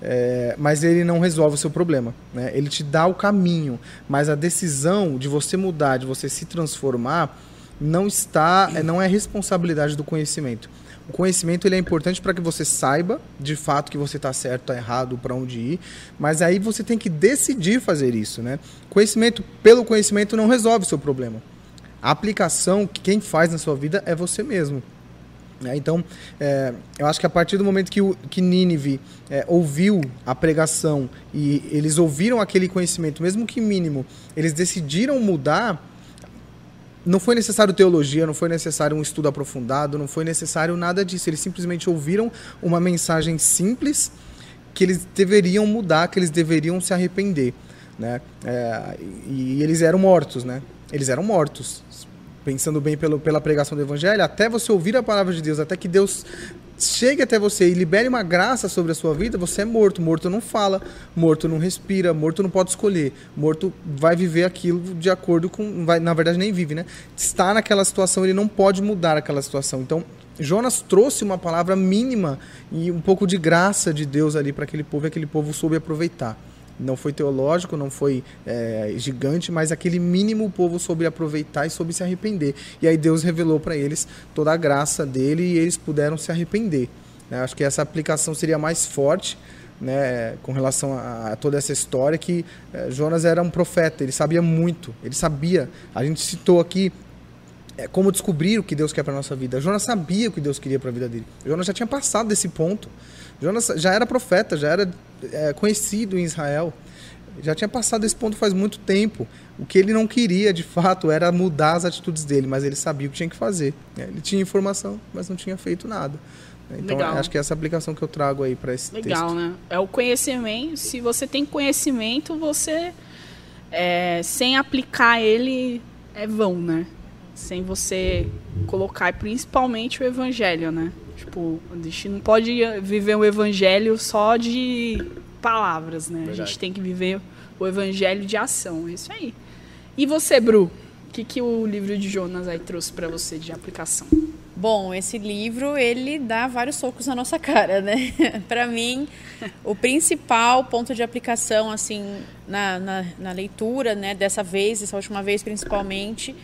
É, mas ele não resolve o seu problema. Né? Ele te dá o caminho, mas a decisão de você mudar, de você se transformar, não está, é, não é responsabilidade do conhecimento. O conhecimento ele é importante para que você saiba de fato que você está certo, está errado, para onde ir, mas aí você tem que decidir fazer isso, né? Conhecimento pelo conhecimento não resolve o seu problema. A aplicação que quem faz na sua vida é você mesmo. Né? Então, é, eu acho que a partir do momento que, o, que Nínive é, ouviu a pregação e eles ouviram aquele conhecimento, mesmo que mínimo, eles decidiram mudar não foi necessário teologia, não foi necessário um estudo aprofundado, não foi necessário nada disso. Eles simplesmente ouviram uma mensagem simples que eles deveriam mudar, que eles deveriam se arrepender, né? É, e, e eles eram mortos, né? Eles eram mortos. Pensando bem pelo, pela pregação do evangelho, até você ouvir a palavra de Deus, até que Deus chegue até você e libere uma graça sobre a sua vida, você é morto. Morto não fala, morto não respira, morto não pode escolher. Morto vai viver aquilo de acordo com. Vai, na verdade, nem vive, né? Está naquela situação, ele não pode mudar aquela situação. Então, Jonas trouxe uma palavra mínima e um pouco de graça de Deus ali para aquele povo e aquele povo soube aproveitar não foi teológico, não foi é, gigante, mas aquele mínimo povo soube aproveitar e soube se arrepender. E aí Deus revelou para eles toda a graça dele e eles puderam se arrepender. Né? Acho que essa aplicação seria mais forte né, com relação a, a, toda essa história que é, Jonas era um profeta, ele sabia muito, ele sabia. A gente citou aqui é, como descobrir o que Deus quer para nossa vida. Jonas sabia o que Deus queria para a vida dele. Jonas já tinha passado desse ponto. Jonas já era profeta, já era é, conhecido em Israel. Já tinha passado esse ponto faz muito tempo. O que ele não queria, de fato, era mudar as atitudes dele, mas ele sabia o que tinha que fazer. Ele tinha informação, mas não tinha feito nada. Então, Legal. acho que é essa aplicação que eu trago aí para esse Legal, texto. né? É o conhecimento. Se você tem conhecimento, você é, sem aplicar ele é vão, né? Sem você colocar principalmente o evangelho, né? Tipo, a gente não pode viver o evangelho só de palavras, né? A Verdade. gente tem que viver o evangelho de ação. É isso aí. E você, Bru? O que, que o livro de Jonas aí trouxe para você de aplicação? Bom, esse livro ele dá vários socos na nossa cara, né? Para mim, o principal ponto de aplicação, assim, na, na, na leitura, né, dessa vez, dessa última vez principalmente,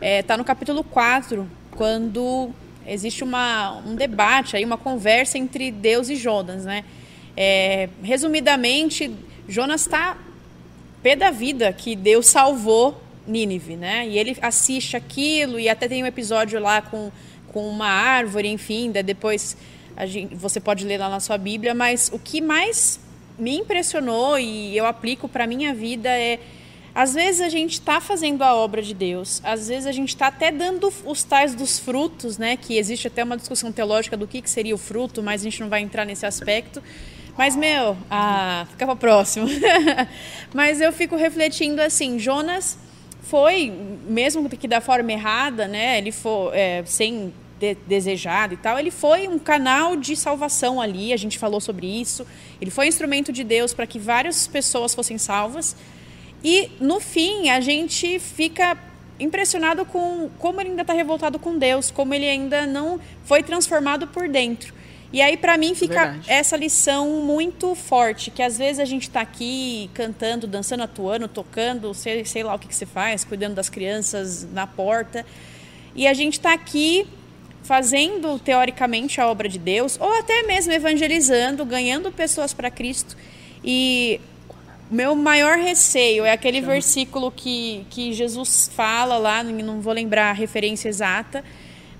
está no capítulo 4, quando existe uma, um debate, aí, uma conversa entre Deus e Jonas, né? É, resumidamente, Jonas está pé da vida que Deus salvou Nínive, né? E ele assiste aquilo e até tem um episódio lá com, com uma árvore, enfim, daí depois gente, você pode ler lá na sua Bíblia, mas o que mais me impressionou e eu aplico para minha vida é às vezes a gente está fazendo a obra de Deus, às vezes a gente está até dando os tais dos frutos, né? Que existe até uma discussão teológica do que, que seria o fruto, mas a gente não vai entrar nesse aspecto. Mas, meu, ah, fica para próximo. mas eu fico refletindo assim, Jonas foi, mesmo que da forma errada, né? Ele foi é, sem de, desejado e tal, ele foi um canal de salvação ali. A gente falou sobre isso. Ele foi instrumento de Deus para que várias pessoas fossem salvas. E no fim a gente fica impressionado com como ele ainda está revoltado com Deus, como ele ainda não foi transformado por dentro. E aí para mim fica Verdade. essa lição muito forte, que às vezes a gente está aqui cantando, dançando, atuando, tocando, sei, sei lá o que, que você faz, cuidando das crianças na porta, e a gente está aqui fazendo teoricamente a obra de Deus, ou até mesmo evangelizando, ganhando pessoas para Cristo. E meu maior receio é aquele versículo que, que Jesus fala lá, não vou lembrar a referência exata,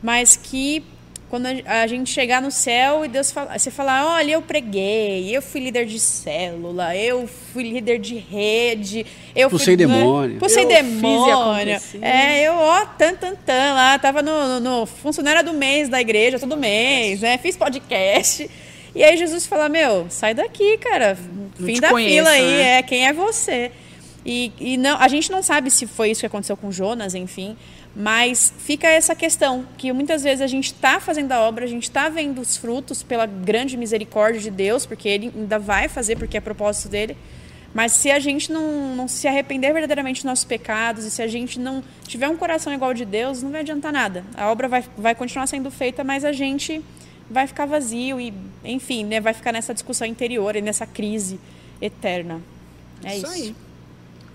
mas que quando a gente chegar no céu e Deus fala, você falar, olha, eu preguei, eu fui líder de célula, eu fui líder de rede, eu Expulsei fui, demônio. expulsei Eu fiz e demônio. É, eu, ó, tan, tan, tan, lá, tava no, no funcionária do mês da igreja, todo mês, né, fiz podcast. E aí Jesus fala, meu, sai daqui, cara, fim da conheço, fila aí, né? é quem é você. E, e não, a gente não sabe se foi isso que aconteceu com Jonas, enfim, mas fica essa questão que muitas vezes a gente está fazendo a obra, a gente está vendo os frutos pela grande misericórdia de Deus, porque Ele ainda vai fazer, porque é propósito dele. Mas se a gente não, não se arrepender verdadeiramente dos nossos pecados e se a gente não tiver um coração igual de Deus, não vai adiantar nada. A obra vai, vai continuar sendo feita, mas a gente vai ficar vazio e, enfim, né, vai ficar nessa discussão interior e nessa crise eterna. É isso. aí.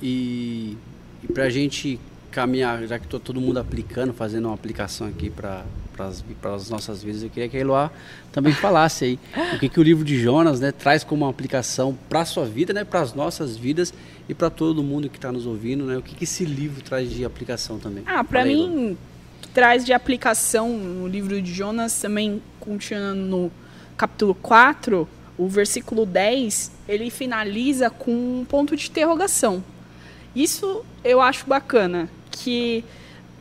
E, e para a gente caminhar, já que tô todo mundo aplicando, fazendo uma aplicação aqui para as nossas vidas, eu queria que a Eloá também falasse aí o que, que o livro de Jonas né, traz como uma aplicação para a sua vida, né, para as nossas vidas e para todo mundo que está nos ouvindo. Né, o que, que esse livro traz de aplicação também? Ah, Elô. mim, traz de aplicação no livro de Jonas, também continuando no capítulo 4, o versículo 10, ele finaliza com um ponto de interrogação. Isso eu acho bacana, que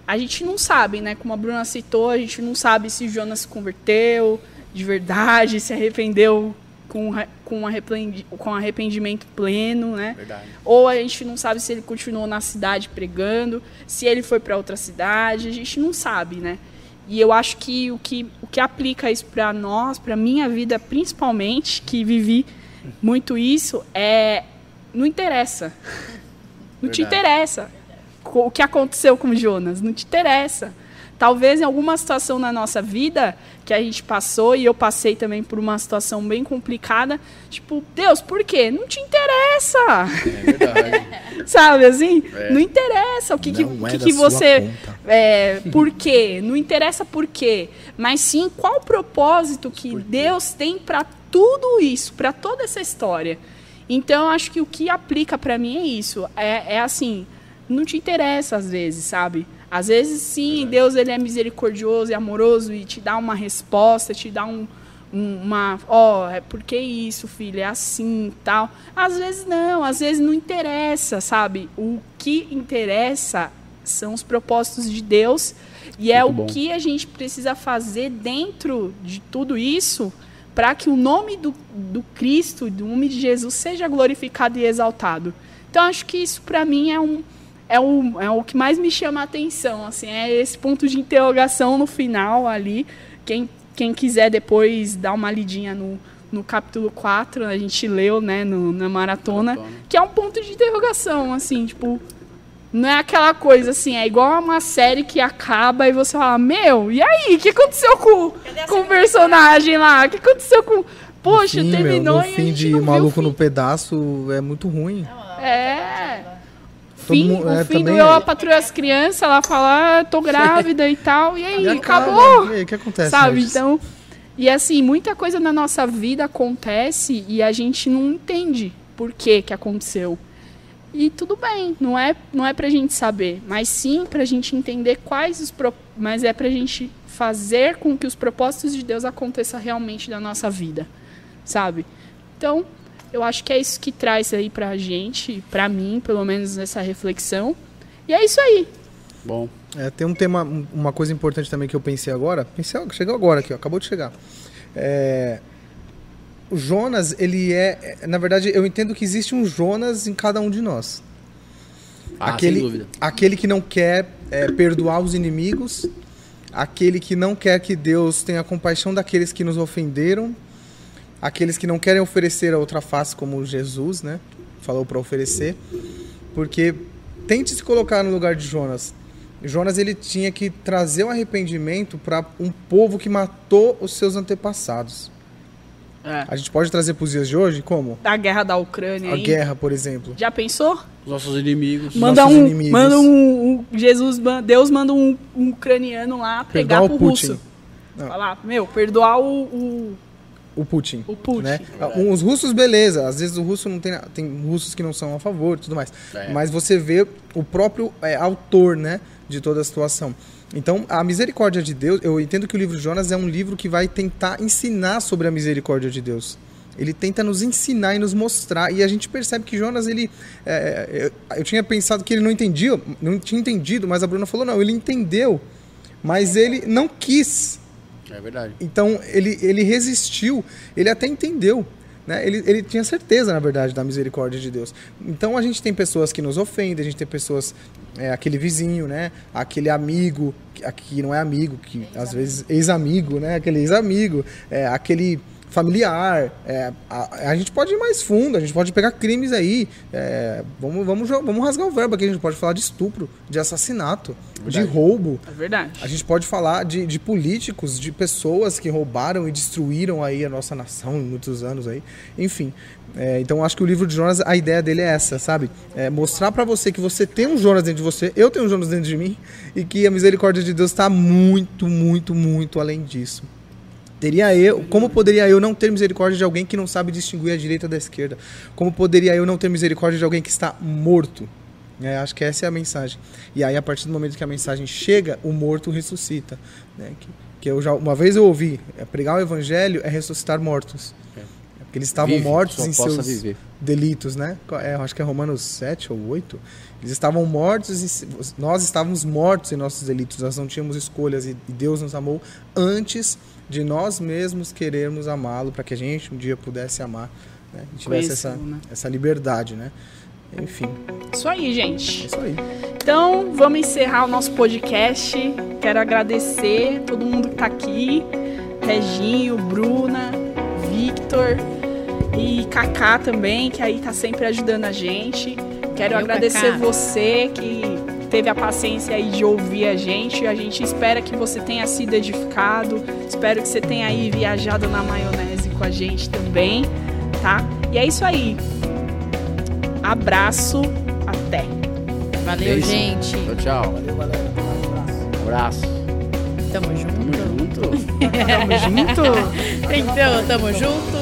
a gente não sabe, né? Como a Bruna citou, a gente não sabe se Jonas se converteu de verdade, se arrependeu com, com, arrependi- com arrependimento pleno, né? Verdade. Ou a gente não sabe se ele continuou na cidade pregando, se ele foi para outra cidade, a gente não sabe, né? E eu acho que o que, o que aplica isso para nós, para minha vida principalmente, que vivi muito isso, é não interessa. Não te Verdade. interessa co- o que aconteceu com Jonas, não te interessa. Talvez em alguma situação na nossa vida que a gente passou e eu passei também por uma situação bem complicada, tipo, Deus, por quê? Não te interessa. É verdade. Sabe assim? É. Não interessa o que, que, é que, que você. É, por quê? Não interessa por quê. Mas sim qual o propósito que Deus tem para tudo isso, para toda essa história. Então, eu acho que o que aplica para mim é isso. É, é assim, não te interessa às vezes, sabe? Às vezes, sim, Deus ele é misericordioso e amoroso e te dá uma resposta, te dá um, um- uma, ó, é porque isso, filho, é assim e tal. Às vezes não, às vezes não interessa, sabe? O que interessa são os propósitos de Deus e é Muito o bom. que a gente precisa fazer dentro de tudo isso para que o nome do, do Cristo, do nome de Jesus, seja glorificado e exaltado. Então, acho que isso, para mim, é um. É o, é o que mais me chama a atenção, assim, é esse ponto de interrogação no final ali. Quem, quem quiser depois dar uma lidinha no, no capítulo 4, a gente leu, né, no- na maratona, Maratona. que é um ponto de interrogação, assim, tipo, não é aquela coisa assim, é igual a uma série que acaba e você fala, meu, e aí, o que aconteceu com, com o personagem lá? O que aconteceu com. Poxa, Fim, meu, terminou no e a fim gente de não viu o Maluco fim. no Pedaço é muito ruim. É. Todo Fim, mundo- o é, fim do Eu, é- a Patrulha as Crianças, ela fala, ah, tô grávida e tal, e aí, E acabou. E aí, o que acontece? Sabe? Então, e assim, muita coisa na nossa vida acontece e a gente não entende por que que aconteceu. E tudo bem, não é, não é pra gente saber, mas sim pra gente entender quais os pro... mas é pra gente fazer com que os propósitos de Deus aconteçam realmente na nossa vida, sabe? Então, eu acho que é isso que traz aí pra gente, pra mim, pelo menos essa reflexão. E é isso aí. Bom. É, tem um tema, um- uma coisa importante também que eu pensei agora. Pensei, chegou agora aqui, ó, acabou de chegar. É, o Jonas, ele é, é, na verdade, eu entendo que existe um Jonas em cada um de nós. Ah, aquele, sem dúvida. aquele que não quer é, perdoar os inimigos, aquele que não quer que Deus tenha compaixão daqueles que nos ofenderam, aqueles que não querem oferecer a outra face como Jesus, né? Falou para oferecer, porque tente se colocar no lugar de Jonas. Jonas ele tinha que trazer o arrependimento para um povo que matou os seus antepassados. É. A gente pode trazer para os dias de hoje como Da guerra da Ucrânia a aí. guerra, por exemplo. Já pensou? Os nossos inimigos. Manda nossos um, inimigos. manda um, um- Jesus, Deus manda um, um ucraniano lá pegar Perdoar pro o Putin. russo. Não. Falar, meu, perdoar o, o, O Putin. o Putin. né? Os russos, beleza. Às vezes o russo não tem. Tem russos que não são a favor e tudo mais. É. Mas você vê o próprio é, autor, né? De toda a situação. Então, a misericórdia de Deus, eu entendo que o livro de Jonas é um livro que vai tentar ensinar sobre a misericórdia de Deus. Ele tenta nos ensinar e nos mostrar. E a gente percebe que Jonas, ele. é, eu, eu tinha pensado que ele não entendia, não tinha entendido, mas a Bruna falou: não, ele entendeu, mas ele não quis É verdade. então ele, ele resistiu, ele até entendeu. Né? Ele, ele tinha certeza, na verdade, da misericórdia de Deus. Então a gente tem pessoas que nos ofendem, a gente tem pessoas, é, aquele vizinho, né? aquele amigo, que aqui não é amigo, que às vezes ex-amigo, né? aquele ex-amigo, é, aquele familiar. é, a, a gente pode ir mais fundo, a gente pode pegar crimes aí. é, vamos, vamos, vamos rasgar o verbo aqui, a gente pode falar de estupro, de assassinato, de Verdade. roubo. É verdade. A gente pode falar de, de políticos, de pessoas que roubaram e destruíram aí a nossa nação em muitos anos aí. Enfim, é, então acho que o livro de Jonas, a ideia dele é essa, sabe? É mostrar pra você que você tem um Jonas dentro de você, eu tenho um Jonas dentro de mim e que a misericórdia de Deus está muito, muito, muito além disso. Teria eu, como poderia eu não ter misericórdia de alguém que não sabe distinguir a direita da esquerda? Como poderia eu não ter misericórdia de alguém que está morto? É, acho que essa é a mensagem. E aí, a partir do momento que a mensagem chega, o morto ressuscita. Né? Que, que eu já, uma vez eu ouvi, é, pregar o evangelho é ressuscitar mortos. É. Porque eles estavam Vive, mortos em seus viver. delitos, né? É, acho que é Romanos 7 ou 8. Eles estavam mortos, e nós estávamos mortos em nossos delitos, nós não tínhamos escolhas e Deus nos amou antes de nós mesmos querermos amá-lo, para que a gente um dia pudesse amar, né? E tivesse essa, né? essa liberdade, né? Enfim, Isso aí, é gente. isso aí. Então, vamos encerrar o nosso podcast. Quero agradecer todo mundo que tá aqui. Reginho, Bruna, Victor e Kaká também, que aí tá sempre ajudando a gente. Quero Valeu, agradecer Kaká. você que teve a paciência aí de ouvir a gente. A gente espera que você tenha sido edificado. Espero que você tenha aí viajado na maionese com a gente também, tá? E é isso aí. Abraço, até. Valeu, Beijo. gente. Tchau, tchau. Valeu, galera. Um abraço. Abraço. Tamo Tamo junto. junto. Tamo junto. Então, tamo junto.